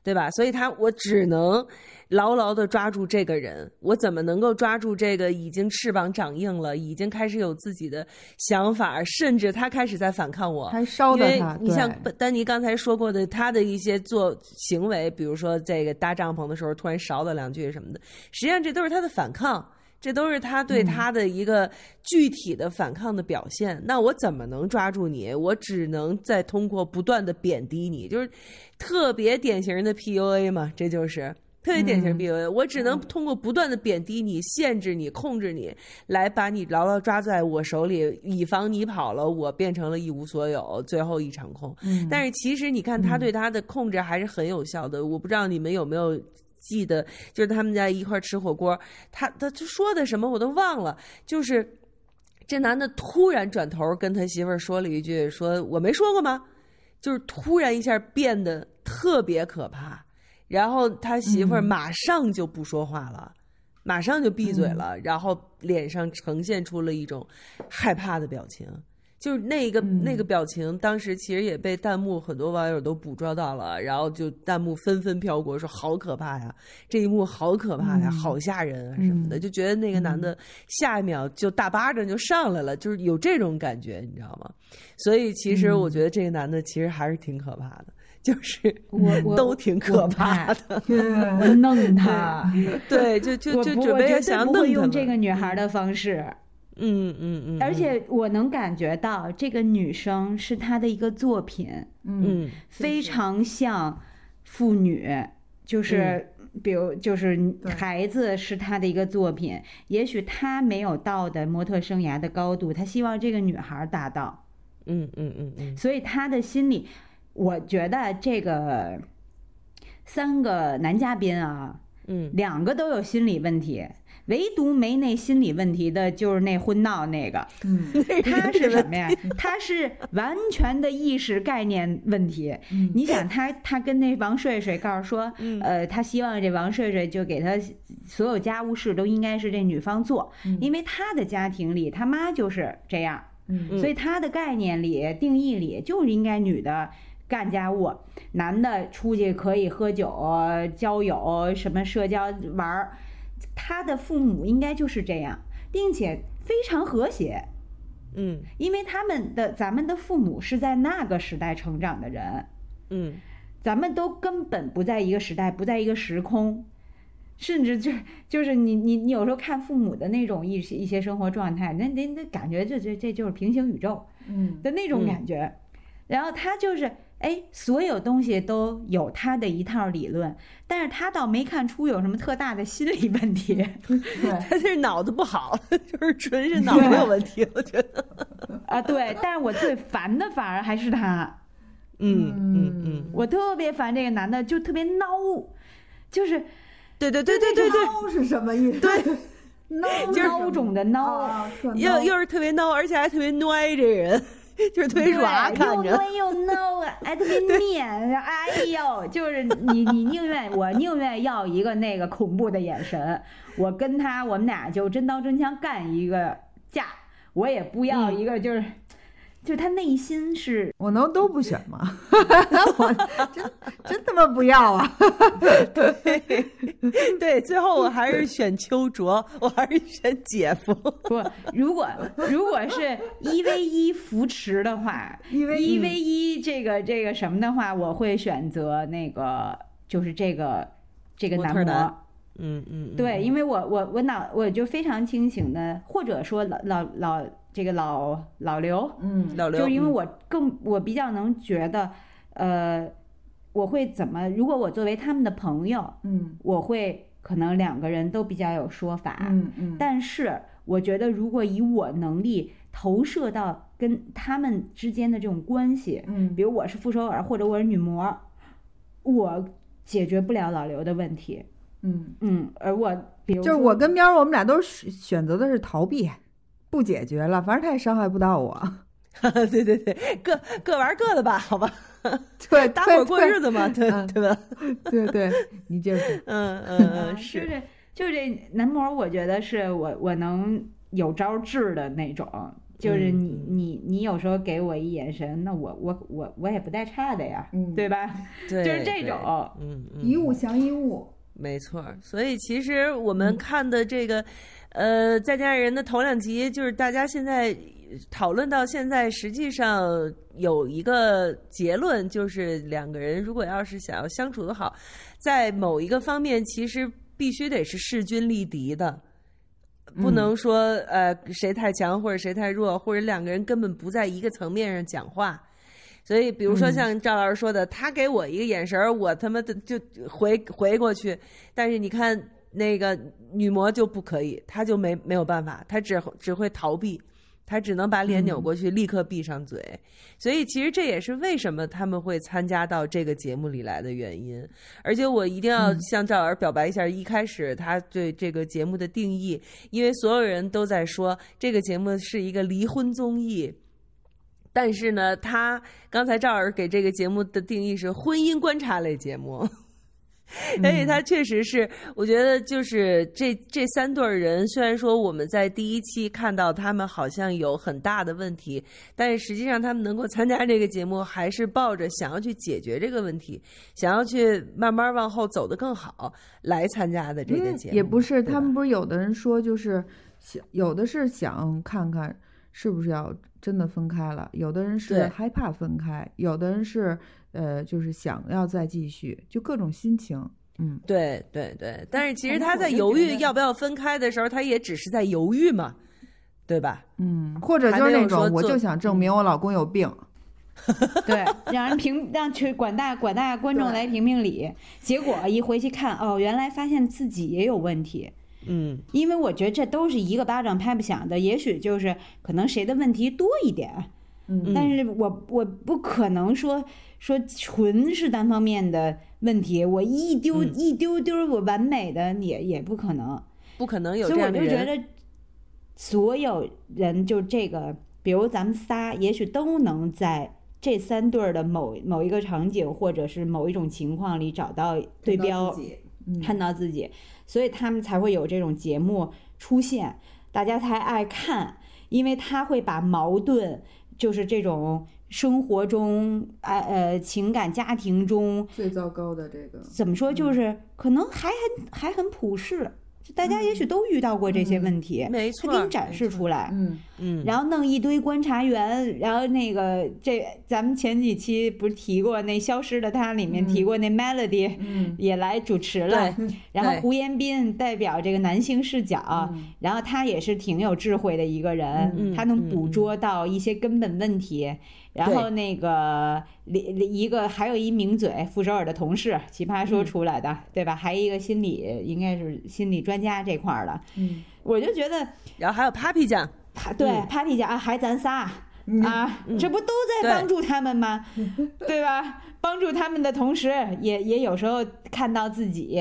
对吧？所以他我只能牢牢的抓住这个人。我怎么能够抓住这个已经翅膀长硬了，已经开始有自己的想法，甚至他开始在反抗我？还烧的他。你像丹尼刚才说过的，他的一些做行为，比如说这个搭帐篷的时候突然勺了两句什么的，实际上这都是他的反抗。这都是他对他的一个具体的反抗的表现。那我怎么能抓住你？我只能再通过不断的贬低你，就是特别典型的 PUA 嘛，这就是特别典型 PUA。我只能通过不断的贬低你、限制你、控制你，来把你牢牢抓在我手里，以防你跑了，我变成了一无所有，最后一场空。但是其实你看，他对他的控制还是很有效的。我不知道你们有没有。记得就是他们家一块吃火锅，他他他说的什么我都忘了。就是这男的突然转头跟他媳妇儿说了一句：“说我没说过吗？”就是突然一下变得特别可怕，然后他媳妇儿马上就不说话了，马上就闭嘴了，然后脸上呈现出了一种害怕的表情。就是那个那个表情，当时其实也被弹幕很多网友都捕捉到了，然后就弹幕纷纷飘过，说好可怕呀，这一幕好可怕呀，好吓人啊什么的，就觉得那个男的下一秒就大巴掌就上来了，就是有这种感觉，你知道吗？所以其实我觉得这个男的其实还是挺可怕的。就是我 都挺可怕的。我弄 他，对，就就就准备想不会用这个女孩的方式。嗯嗯嗯，而且我能感觉到这个女生是她的一个作品，嗯，非常像妇女，就是比如就是孩子是她的一个作品，也许她没有到的模特生涯的高度，她希望这个女孩达到，嗯嗯嗯嗯，所以她的心里，我觉得这个三个男嘉宾啊，嗯，两个都有心理问题。唯独没那心理问题的，就是那婚闹那个，嗯，他是什么呀？他是完全的意识概念问题。你想，他他跟那王睡睡告诉说，呃，他希望这王睡睡就给他所有家务事都应该是这女方做，因为他的家庭里他妈就是这样，所以他的概念里定义里就是应该女的干家务，男的出去可以喝酒、交友、什么社交玩儿。他的父母应该就是这样，并且非常和谐，嗯，因为他们的咱们的父母是在那个时代成长的人，嗯，咱们都根本不在一个时代，不在一个时空，甚至就就是你你你有时候看父母的那种一些一些生活状态，那那那感觉这这这就是平行宇宙，嗯。的那种感觉，然后他就是。哎，所有东西都有他的一套理论，但是他倒没看出有什么特大的心理问题。他就是脑子不好，就是纯是脑子有问题，我觉得。啊，对，但是我最烦的反而还是他。嗯嗯嗯，我特别烦这个男的，就特别孬，就是对对对对对对，孬是什么意思？对，孬孬种的孬，又又是特别孬，而且还特别孬，这人。就是特别软，又闷又 孬啊，哎，特别面，哎呦，就是你，你宁愿我宁愿要一个那个恐怖的眼神，我跟他，我们俩就真刀真枪干一个架，我也不要一个就是。就他内心是，我能都不选吗？我真真他妈不要啊！对对，最后我还是选秋卓，我还是选姐夫。不，如果如果是一 v 一扶持的话，一 v 一 v 一这个这个什么的话，我会选择那个就是这个这个男模。嗯嗯，对，因为我我我脑我就非常清醒的，或者说老老老。这个老老刘，嗯，老刘，就是因为我更我比较能觉得，呃，我会怎么？如果我作为他们的朋友，嗯，我会可能两个人都比较有说法，嗯嗯。但是我觉得，如果以我能力投射到跟他们之间的这种关系，嗯，比如我是傅首尔或者我是女模，我解决不了老刘的问题，嗯嗯。而我，比如就是我跟喵，我们俩都是选择的是逃避。不解决了，反正他也伤害不到我。对对对，各各玩各的吧，好吧。对，搭伙过日子嘛，对对吧？对对，你就是，嗯嗯嗯，是。就是就这男模，我觉得是我我能有招治的那种。就是你你你有时候给我一眼神，那我我我我也不带差的呀，对吧？对，就是这种，嗯，一物降一物，没错。所以其实我们看的这个。呃，再家人的头两集就是大家现在讨论到现在，实际上有一个结论，就是两个人如果要是想要相处的好，在某一个方面，其实必须得是势均力敌的，不能说呃谁太强或者谁太弱，或者两个人根本不在一个层面上讲话。所以，比如说像赵老师说的，他给我一个眼神我他妈的就回回过去，但是你看。那个女模就不可以，她就没没有办法，她只只会逃避，她只能把脸扭过去，立刻闭上嘴。所以其实这也是为什么他们会参加到这个节目里来的原因。而且我一定要向赵儿表白一下，一开始他对这个节目的定义，因为所有人都在说这个节目是一个离婚综艺，但是呢，他刚才赵儿给这个节目的定义是婚姻观察类节目。所以他确实是，我觉得就是这这三对人，虽然说我们在第一期看到他们好像有很大的问题，但是实际上他们能够参加这个节目，还是抱着想要去解决这个问题，想要去慢慢往后走得更好来参加的这个节目。也不是，他们不是有的人说就是想，有的是想看看。是不是要真的分开了？有的人是害怕分开，有的人是呃，就是想要再继续，就各种心情。嗯，对对对。但是其实他在犹豫要不要分开的时候，他也只是在犹豫嘛，对吧？嗯，或者就是那种，我就想证明我老公有病。对，让人评让去广大广大观众来评评理，结果一回去看，哦，原来发现自己也有问题。嗯，因为我觉得这都是一个巴掌拍不响的，也许就是可能谁的问题多一点，嗯，但是我我不可能说说纯是单方面的问题，我一丢一丢丢我完美的也也不可能，不可能有所以我就觉得所有人就这个，比如咱们仨，也许都能在。这三对儿的某某一个场景，或者是某一种情况里找到对标，看到自己，所以他们才会有这种节目出现，大家才爱看，因为他会把矛盾，就是这种生活中，呃呃，情感家庭中最糟糕的这个，怎么说，就是可能还很还很普世。大家也许都遇到过这些问题，没错，他给你展示出来，嗯。嗯，然后弄一堆观察员，然后那个这咱们前几期不是提过那《消失的她》里面提过那 Melody，嗯，也来主持了，然后胡彦斌代表这个男性视角，然后他也是挺有智慧的一个人，他能捕捉到一些根本问题。然后那个一一个还有一名嘴傅首尔的同事，奇葩说出来的，对吧？还有一个心理，应该是心理专家这块儿的。嗯，我就觉得，然后还有 Papi 酱，对 Papi 酱啊，还咱仨啊，这不都在帮助他们吗？对吧？帮助他们的同时，也也有时候看到自己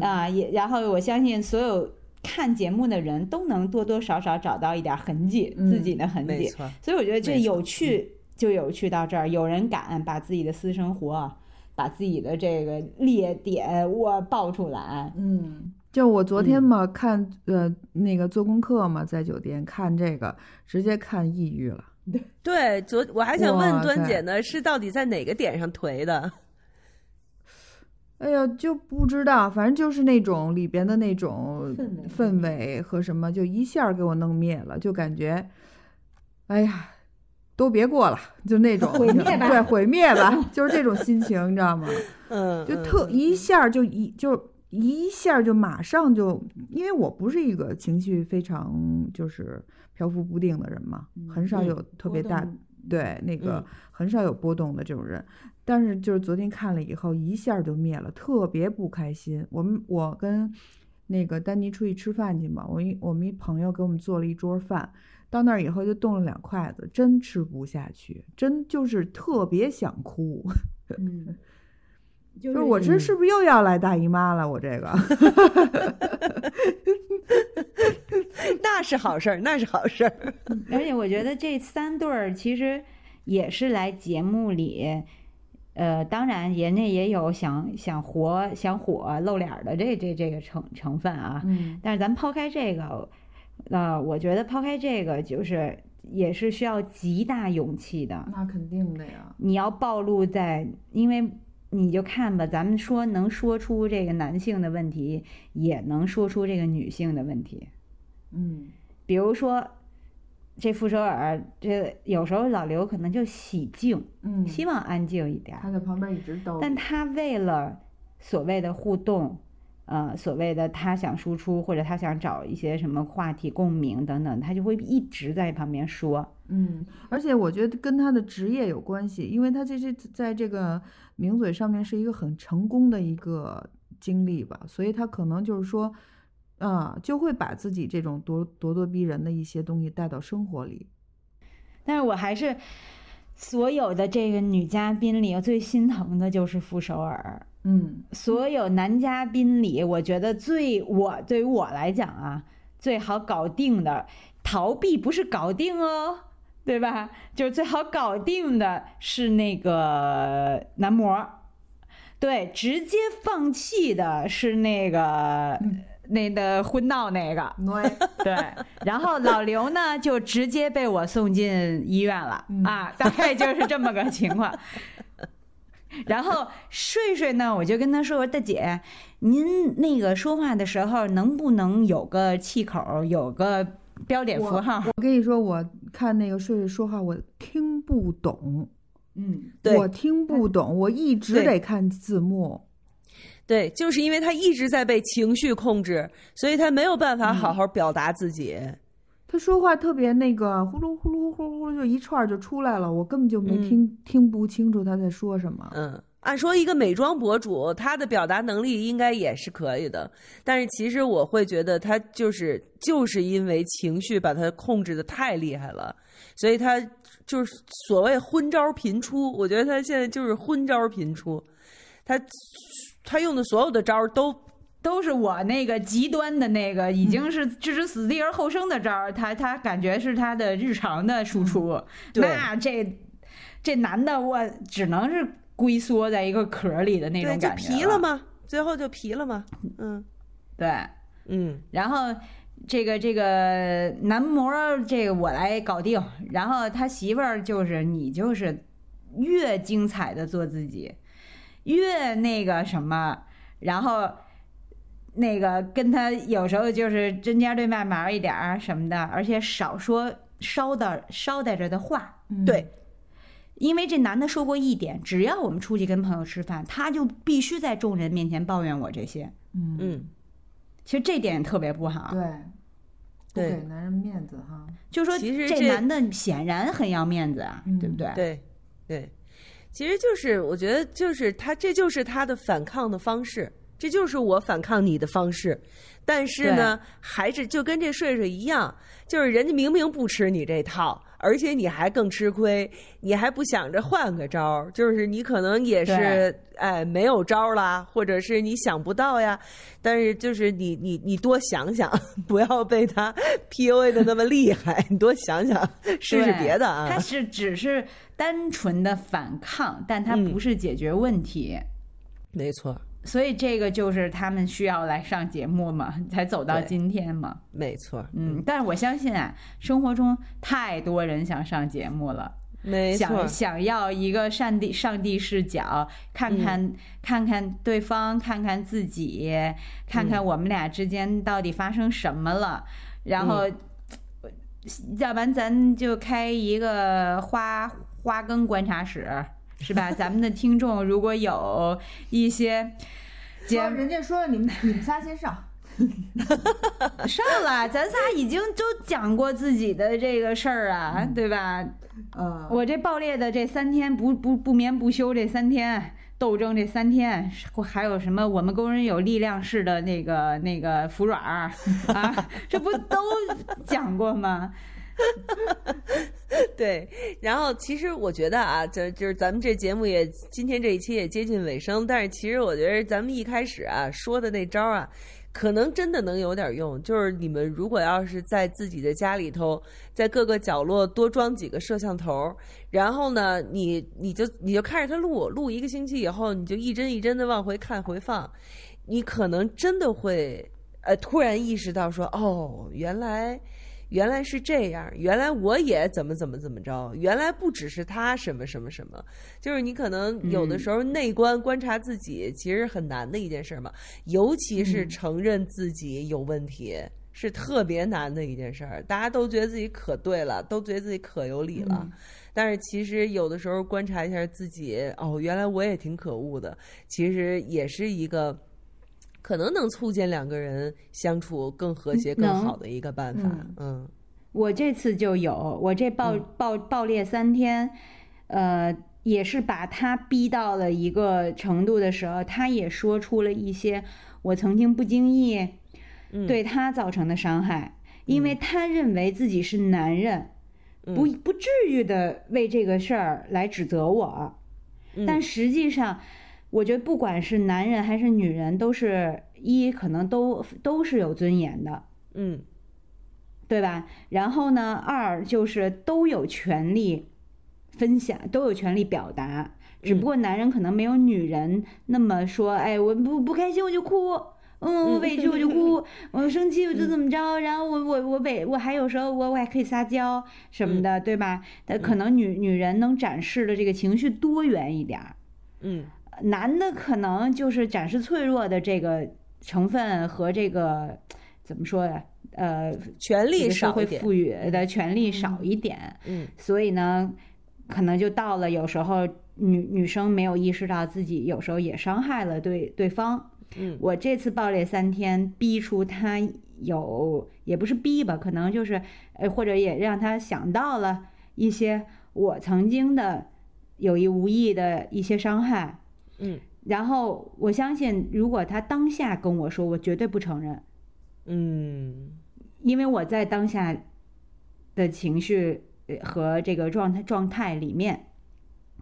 啊，也然后我相信所有看节目的人都能多多少少找到一点痕迹，自己的痕迹。所以我觉得这有趣。就有趣到这儿，有人敢把自己的私生活，把自己的这个劣点我爆出来。嗯，就我昨天嘛看呃那个做功课嘛，在酒店看这个，直接看抑郁了。对，昨我还想问端姐呢，是到底在哪个点上颓的？哎呀，就不知道，反正就是那种里边的那种氛围和什么，就一下给我弄灭了，就感觉，哎呀。都别过了，就那种毁灭吧，对，毁灭吧，就是这种心情，你知道吗？嗯，就特一下就一就一下就马上就，因为我不是一个情绪非常就是漂浮不定的人嘛，很少有特别大对那个很少有波动的这种人，但是就是昨天看了以后一下就灭了，特别不开心。我们我跟那个丹尼出去吃饭去嘛，我一我们一朋友给我们做了一桌饭。到那儿以后就动了两筷子，真吃不下去，真就是特别想哭。嗯，就是我这是不是又要来大姨妈了？我这个，那是好事儿，那是好事儿。而且我觉得这三对儿其实也是来节目里，呃，当然人家也有想想活、想火、露脸的这这这个成成分啊。嗯，但是咱抛开这个。那我觉得抛开这个，就是也是需要极大勇气的。那肯定的呀。你要暴露在，因为你就看吧，咱们说能说出这个男性的问题，也能说出这个女性的问题。嗯，比如说这傅首尔，这有时候老刘可能就喜静，嗯，希望安静一点。他在旁边一直逗。但他为了所谓的互动。呃，所谓的他想输出，或者他想找一些什么话题共鸣等等，他就会一直在旁边说。嗯，而且我觉得跟他的职业有关系，因为他这这在这个名嘴上面是一个很成功的一个经历吧，所以他可能就是说，啊，就会把自己这种咄咄咄逼人的一些东西带到生活里。但是我还是所有的这个女嘉宾里最心疼的就是傅首尔。嗯，所有男嘉宾里，我觉得最我对于我来讲啊，最好搞定的，逃避不是搞定哦，对吧？就是最好搞定的是那个男模，对，直接放弃的是那个那个婚闹那个，对。然后老刘呢，就直接被我送进医院了。啊，大概就是这么个情况。然后睡睡呢，我就跟他说：“大姐，您那个说话的时候能不能有个气口，有个标点符号。我跟你说，我看那个睡睡说话，我听不懂。嗯，对我听不懂，我一直得看字幕。对，就是因为他一直在被情绪控制，所以他没有办法好好表达自己。他说话特别那个呼噜呼噜呼噜呼噜，就一串就出来了，我根本就没听、嗯、听不清楚他在说什么。嗯，按说一个美妆博主，他的表达能力应该也是可以的，但是其实我会觉得他就是就是因为情绪把他控制的太厉害了，所以他就是所谓昏招频出。我觉得他现在就是昏招频出，他他用的所有的招都。都是我那个极端的那个，已经是置之死地而后生的招儿，他他感觉是他的日常的输出。嗯、那这这男的，我只能是龟缩在一个壳里的那种感觉。就皮了吗？最后就皮了吗？嗯，对，嗯。然后这个这个男模，这个我来搞定。然后他媳妇儿就是你，就是越精彩的做自己，越那个什么，然后。那个跟他有时候就是针尖对麦芒一点儿什么的，而且少说捎带捎带着的话。对，因为这男的说过一点，只要我们出去跟朋友吃饭，他就必须在众人面前抱怨我这些。嗯嗯，其实这点特别不好。对，不对给男人面子哈。就说其实这这男的显然很要面子啊，对不对？对，对，其实就是我觉得就是他这就是他的反抗的方式。这就是我反抗你的方式，但是呢，还是就跟这睡睡一样，就是人家明明不吃你这套，而且你还更吃亏，你还不想着换个招儿，就是你可能也是哎没有招啦，或者是你想不到呀，但是就是你你你多想想，不要被他 PUA 的那么厉害，你多想想，试试别的啊。他是只是单纯的反抗，但他不是解决问题。嗯、没错。所以这个就是他们需要来上节目嘛，才走到今天嘛。没错，嗯，但是我相信啊，生活中太多人想上节目了，没错，想想要一个上帝上帝视角，看看、嗯、看看对方，看看自己，看看我们俩之间到底发生什么了，嗯、然后，要不然咱就开一个花花根观察室。是吧？咱们的听众如果有一些，说人家说你们你们仨先上，上了，咱仨已经都讲过自己的这个事儿啊，嗯、对吧？呃，我这爆裂的这三天不不不眠不休这三天斗争这三天，还有什么我们工人有力量式的那个那个服软儿啊，这不都讲过吗？对，然后其实我觉得啊，就就是咱们这节目也今天这一期也接近尾声，但是其实我觉得咱们一开始啊说的那招啊，可能真的能有点用。就是你们如果要是在自己的家里头，在各个角落多装几个摄像头，然后呢，你你就你就看着它录，录一个星期以后，你就一帧一帧的往回看回放，你可能真的会呃突然意识到说，哦，原来。原来是这样，原来我也怎么怎么怎么着，原来不只是他什么什么什么，就是你可能有的时候内观观察自己，其实很难的一件事嘛，尤其是承认自己有问题，是特别难的一件事儿。大家都觉得自己可对了，都觉得自己可有理了，嗯、但是其实有的时候观察一下自己，哦，原来我也挺可恶的，其实也是一个。可能能促进两个人相处更和谐、更好的一个办法。嗯，嗯。我这次就有，我这爆、嗯、爆爆裂三天，呃，也是把他逼到了一个程度的时候，他也说出了一些我曾经不经意对他造成的伤害，嗯、因为他认为自己是男人，嗯、不不至于的为这个事儿来指责我，嗯、但实际上。我觉得不管是男人还是女人，都是一可能都都是有尊严的，嗯，对吧？然后呢，二就是都有权利分享，都有权利表达，只不过男人可能没有女人那么说，哎，我不不开心我就哭，嗯，我委屈我就哭，我生气我就怎么着，然后我我我委我还有时候我我还可以撒娇什么的，对吧？但可能女女人能展示的这个情绪多元一点，嗯。男的可能就是展示脆弱的这个成分和这个怎么说呀？呃权力少会赋予的权利少一点，嗯所以呢，可能就到了有时候女女生没有意识到自己有时候也伤害了对对方。嗯我这次暴裂三天，逼出他有也不是逼吧，可能就是呃，或者也让他想到了一些我曾经的有意无意的一些伤害。嗯。然后我相信，如果他当下跟我说，我绝对不承认，嗯。因为我在当下的情绪呃和这个状态状态里面，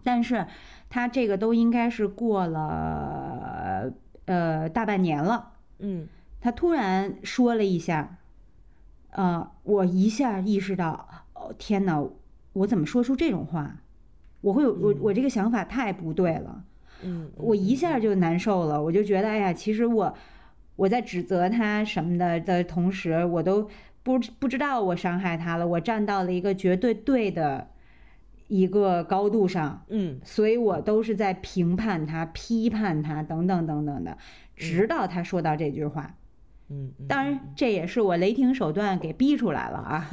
但是他这个都应该是过了呃大半年了。嗯。他突然说了一下，呃，我一下意识到，哦天哪，我怎么说出这种话？我会有我我这个想法太不对了，嗯，我一下就难受了，我就觉得，哎呀，其实我我在指责他什么的的同时，我都不不知道我伤害他了，我站到了一个绝对对的一个高度上，嗯。所以我都是在评判他、批判他等等等等的，直到他说到这句话。嗯，当然，这也是我雷霆手段给逼出来了啊，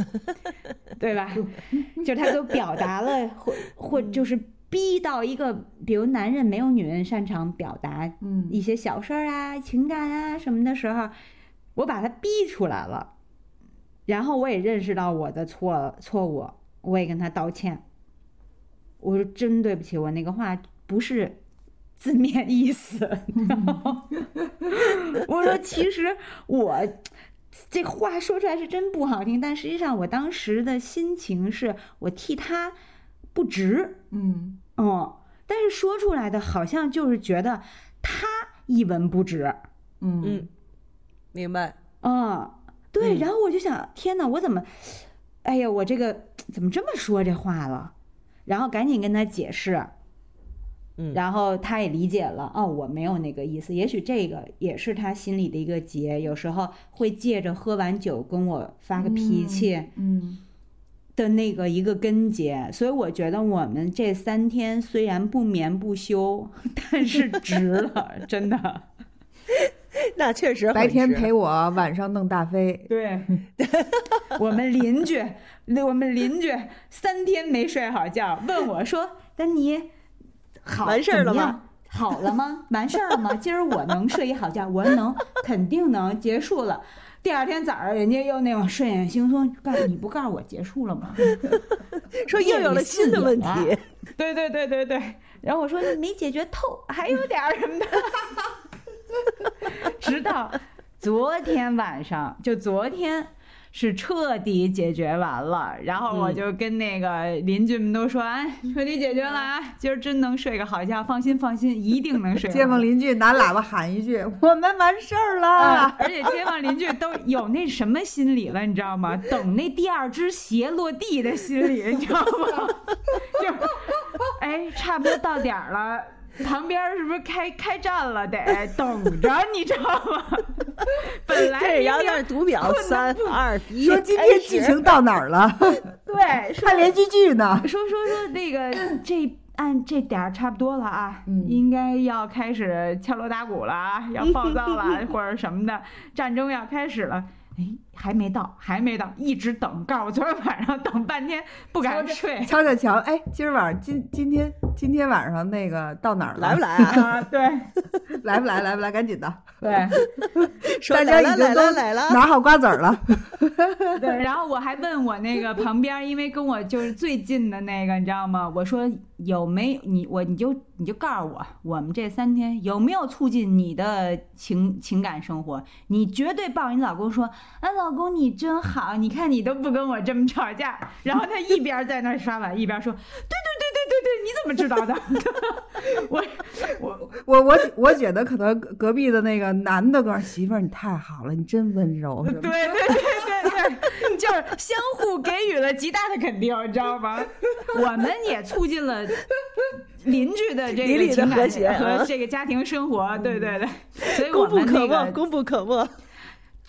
对吧？就他都表达了，或或就是逼到一个，比如男人没有女人擅长表达嗯一些小事儿啊、情感啊什么的时候，我把他逼出来了，然后我也认识到我的错错误，我也跟他道歉。我说真对不起，我那个话不是字面意思。我说其实我这话说出来是真不好听，但实际上我当时的心情是我替他不值，嗯哦，但是说出来的好像就是觉得他一文不值，嗯嗯，明白。嗯，对，嗯然后我就想，天哪，我怎么，哎呀，我这个怎么这么说这话了？然后赶紧跟他解释，嗯然后他也理解了，哦，我没有那个意思。也许这个也是他心里的一个结，有时候会借着喝完酒跟我发个脾气嗯的那个一个根结。所以我觉得我们这三天虽然不眠不休，但是值了，真的。那确实白天陪我，晚上弄大飞。对，我们邻居，我们邻居三天没睡好觉，问我说：“丹尼，好完事儿了吗？好了吗？完事儿了吗？今儿我能睡一好觉，我能，肯定能结束了。”第二天早上，人家又那种睡眼惺忪，告诉你不告诉我结束了吗？说又有了新的问题。对对对对对。然后我说你没解决透，还有点儿什么的。直到昨天晚上，就昨天是彻底解决完了，然后我就跟那个邻居们都说，哎，彻底解决了啊，今儿真能睡个好觉，放心放心，一定能睡。街坊邻居拿喇叭喊一句：“我们完事儿啊了！”而且街坊邻居都有那什么心理了，你知道吗？等那第二只鞋落地的心理，你知道吗？就，哎，差不多到点儿了。旁边是不是开开战了？得 等着，你知道吗？本来这然后明明那读秒三二一，说今天剧情到哪儿了？对，说看连续剧呢。说说说那个这按这点儿差不多了啊，嗯应该要开始敲锣打鼓了啊，要暴躁了或者什么的，战争要开始了。哎，还没到，还没到，一直等，告诉我昨天晚上等半天不敢睡。瞧瞧瞧，哎，今儿晚上今今天今天晚上那个到哪儿了？来不来啊？啊，对来不来？来不来？赶紧的，对说大来来家已经都了来了，拿好瓜子儿了。对，然后我还问我那个旁边，因为跟我就是最近的那个，你知道吗？我说有没你我你就你就告诉我，我们这三天有没有促进你的情情感生活？你绝对抱你老公说，啊，老公你真好，你看你都不跟我这么吵架。然后他一边在那儿刷碗，一边说，对对对对对对，你怎么知道的？我我我我我觉得可能隔壁的那个男的跟媳妇儿，你太好了，你真温柔。对对对对对，就是相互给予了极大的肯定，你知道吗？我们也促进了邻居的这邻里的个情感和谐和啊这个家庭生活，对对对，所以功不可没，功不可没。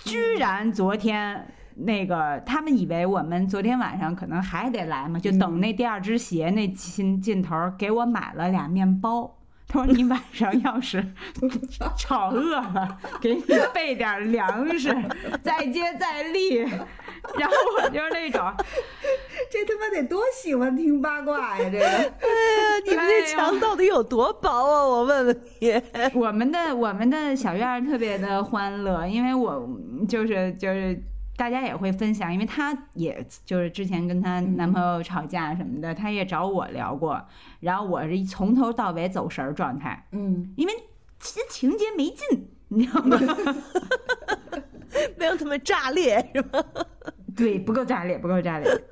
居然昨天。那个，他们以为我们昨天晚上可能还得来嘛，就等那第二只鞋那劲劲头儿，给我买了俩面包，他说：“你晚上要是 吵饿了，给你备点粮食，再接再厉。”然后我就是那种，这他妈得多喜欢听八卦呀！这个，哎呀，你们这墙到底有多薄啊？我问问你。我们的我们的小院特别的欢乐，因为我就是就是大家也会分享，因为她也就是之前跟她男朋友吵架什么的，她也找我聊过，然后我是从头到尾走神儿状态，嗯，因为其实情节没劲，你知道吗？没有他们炸裂是吗？对，不够炸裂，不够炸裂。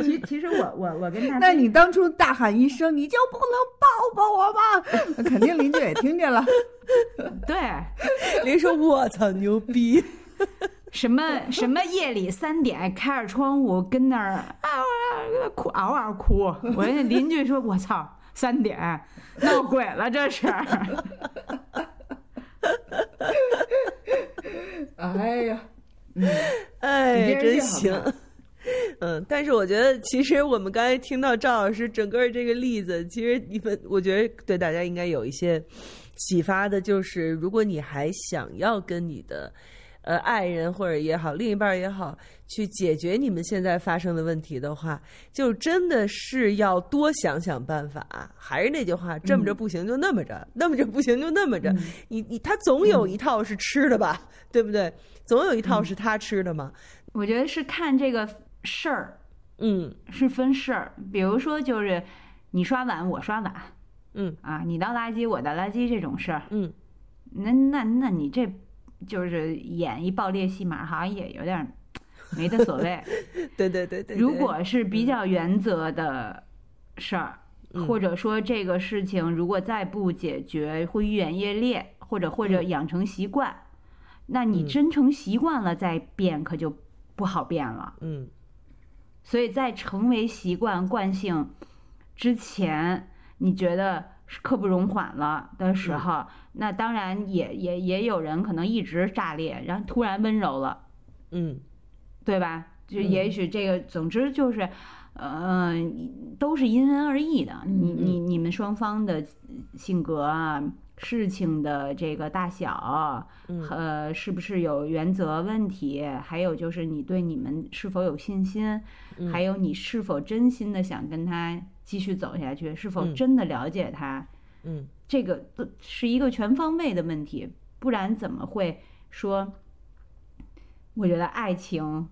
其其实我我我跟他，那你当初大喊一声，你就不能抱抱我吗？肯定邻居也听见了。对，邻居说：“我操，牛逼！什么什么夜里三点开着窗户跟那儿啊哭嗷嗷哭。”我那邻居说：“我操，三点闹鬼了这是。”哎呀，嗯，哎，真行。嗯，但是我觉得，其实我们刚才听到赵老师整个这个例子，其实你们，我觉得对大家应该有一些启发的，就是如果你还想要跟你的呃爱人或者也好，另一半也好，去解决你们现在发生的问题的话，就真的是要多想想办法。还是那句话，这么着不行就那么着，那么着不行就那么着。你你他总有一套是吃的吧，对不对？总有一套是他吃的嘛。我觉得是看这个。事儿，嗯，是分事儿。比如说，就是你刷碗，我刷碗，嗯啊，你倒垃圾，我倒垃圾这种事儿，嗯，那那那你这就是演一爆裂戏码，好像也有点没得所谓。对对对对。如果是比较原则的事儿，或者说这个事情如果再不解决会愈演愈烈，或者或者养成习惯，那你真成习惯了再变，可就不好变了。嗯。所以在成为习惯惯性之前，你觉得刻不容缓了的时候，那当然也也也有人可能一直炸裂，然后突然温柔了，嗯，对吧？就也许这个，总之就是，呃，都是因人而异的。你你你们双方的性格啊。事情的这个大小，呃，是不是有原则问题？还有就是你对你们是否有信心？还有你是否真心的想跟他继续走下去？是否真的了解他？嗯，这个都是一个全方位的问题，不然怎么会说？我觉得爱情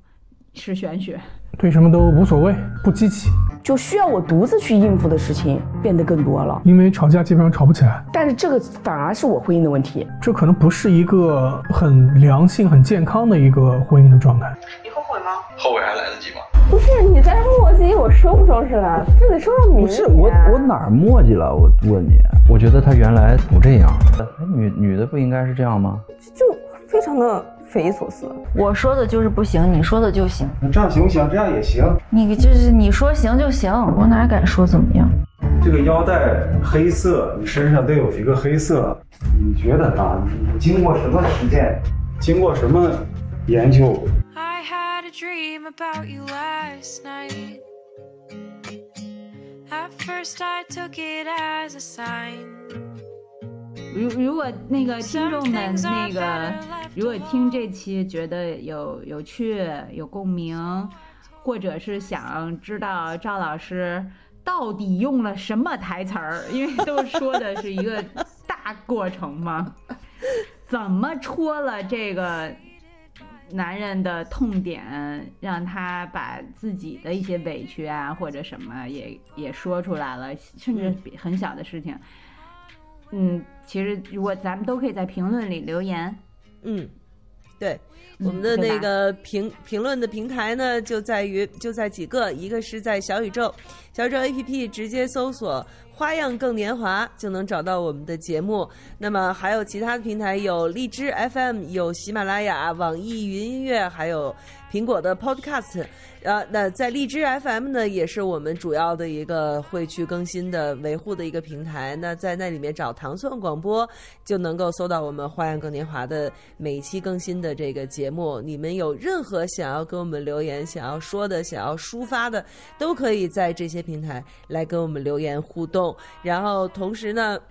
是玄学。对什么都无所谓，不积极，就需要我独自去应付的事情变得更多了。因为吵架基本上吵不起来，但是这个反而是我婚姻的问题。这可能不是一个很良性、很健康的一个婚姻的状态。你后悔吗？后悔还来得及吗？不是你在磨叽，我收不收拾了？这得收拾明。不是我，我哪儿磨叽了？我问你，我觉得他原来不这样。哎，女女的不应该是这样吗？就非常的。匪夷所思，我说的就是不行，你说的就行。那这样行不行？这样也行。你就是你说行就行，我哪敢说怎么样？这个腰带黑色，你身上得有一个黑色，你觉得啊？你经过什么实践？经过什么研究？如如果那个听众们那个，如果听这期觉得有有趣、有共鸣，或者是想知道赵老师到底用了什么台词儿，因为都说的是一个大过程嘛，怎么戳了这个男人的痛点，让他把自己的一些委屈啊或者什么也也说出来了，甚至很小的事情。嗯，其实如果咱们都可以在评论里留言，嗯，对，我们的那个评评论的平台呢，就在于就在几个，一个是在小宇宙，小宇宙 APP 直接搜索“花样更年华”就能找到我们的节目。那么还有其他的平台，有荔枝 FM，有喜马拉雅、网易云音乐，还有苹果的 Podcast。啊，那在荔枝 FM 呢，也是我们主要的一个会去更新的、维护的一个平台。那在那里面找糖蒜广播，就能够搜到我们《花样更年华》的每一期更新的这个节目。你们有任何想要跟我们留言、想要说的、想要抒发的，都可以在这些平台来跟我们留言互动。然后同时呢。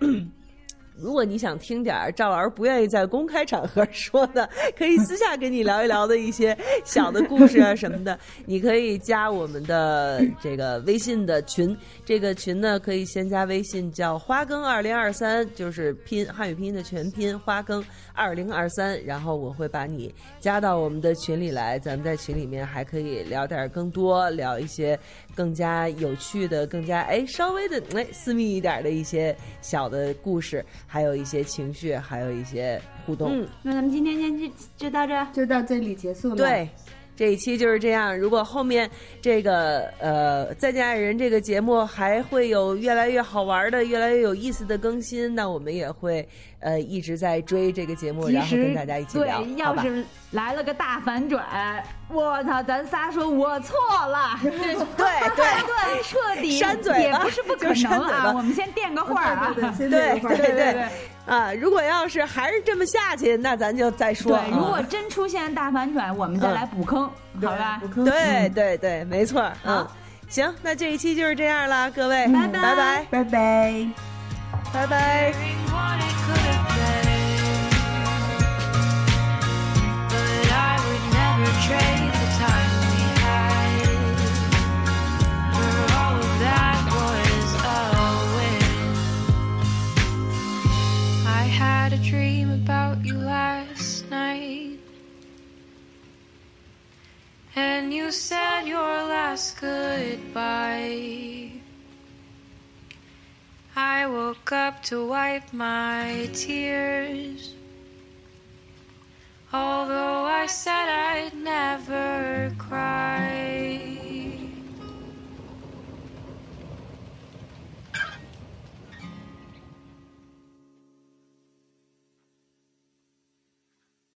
如果你想听点儿赵老师不愿意在公开场合说的，可以私下跟你聊一聊的一些小的故事啊什么的，你可以加我们的这个微信的群。这个群呢，可以先加微信叫“花更二零二三”，就是拼汉语拼音的全拼“花更二零二三”，然后我会把你加到我们的群里来。咱们在群里面还可以聊点更多，聊一些更加有趣的、更加哎稍微的哎私密一点的一些小的故事。还有一些情绪，还有一些互动。嗯，那咱们今天先就就到这，就到这里结束了。对，这一期就是这样。如果后面这个呃《再见爱人》这个节目还会有越来越好玩的、越来越有意思的更新，那我们也会呃一直在追这个节目，然后跟大家一起聊。对，要是来了个大反转，我操，咱仨说我错了，对对对，彻底 扇嘴也不是不可能啊。我们先垫个话啊，对对对 对啊！如果要是还是这么下去，那咱就再说。对，如果真出现大反转，我们再来补坑，好吧？对对对，没错。嗯，行，那这一期就是这样了，各位，拜拜拜拜拜拜拜。trade the time we had for all of that was a win. I had a dream about you last night, and you said your last goodbye. I woke up to wipe my tears. Although I said I'd never cry.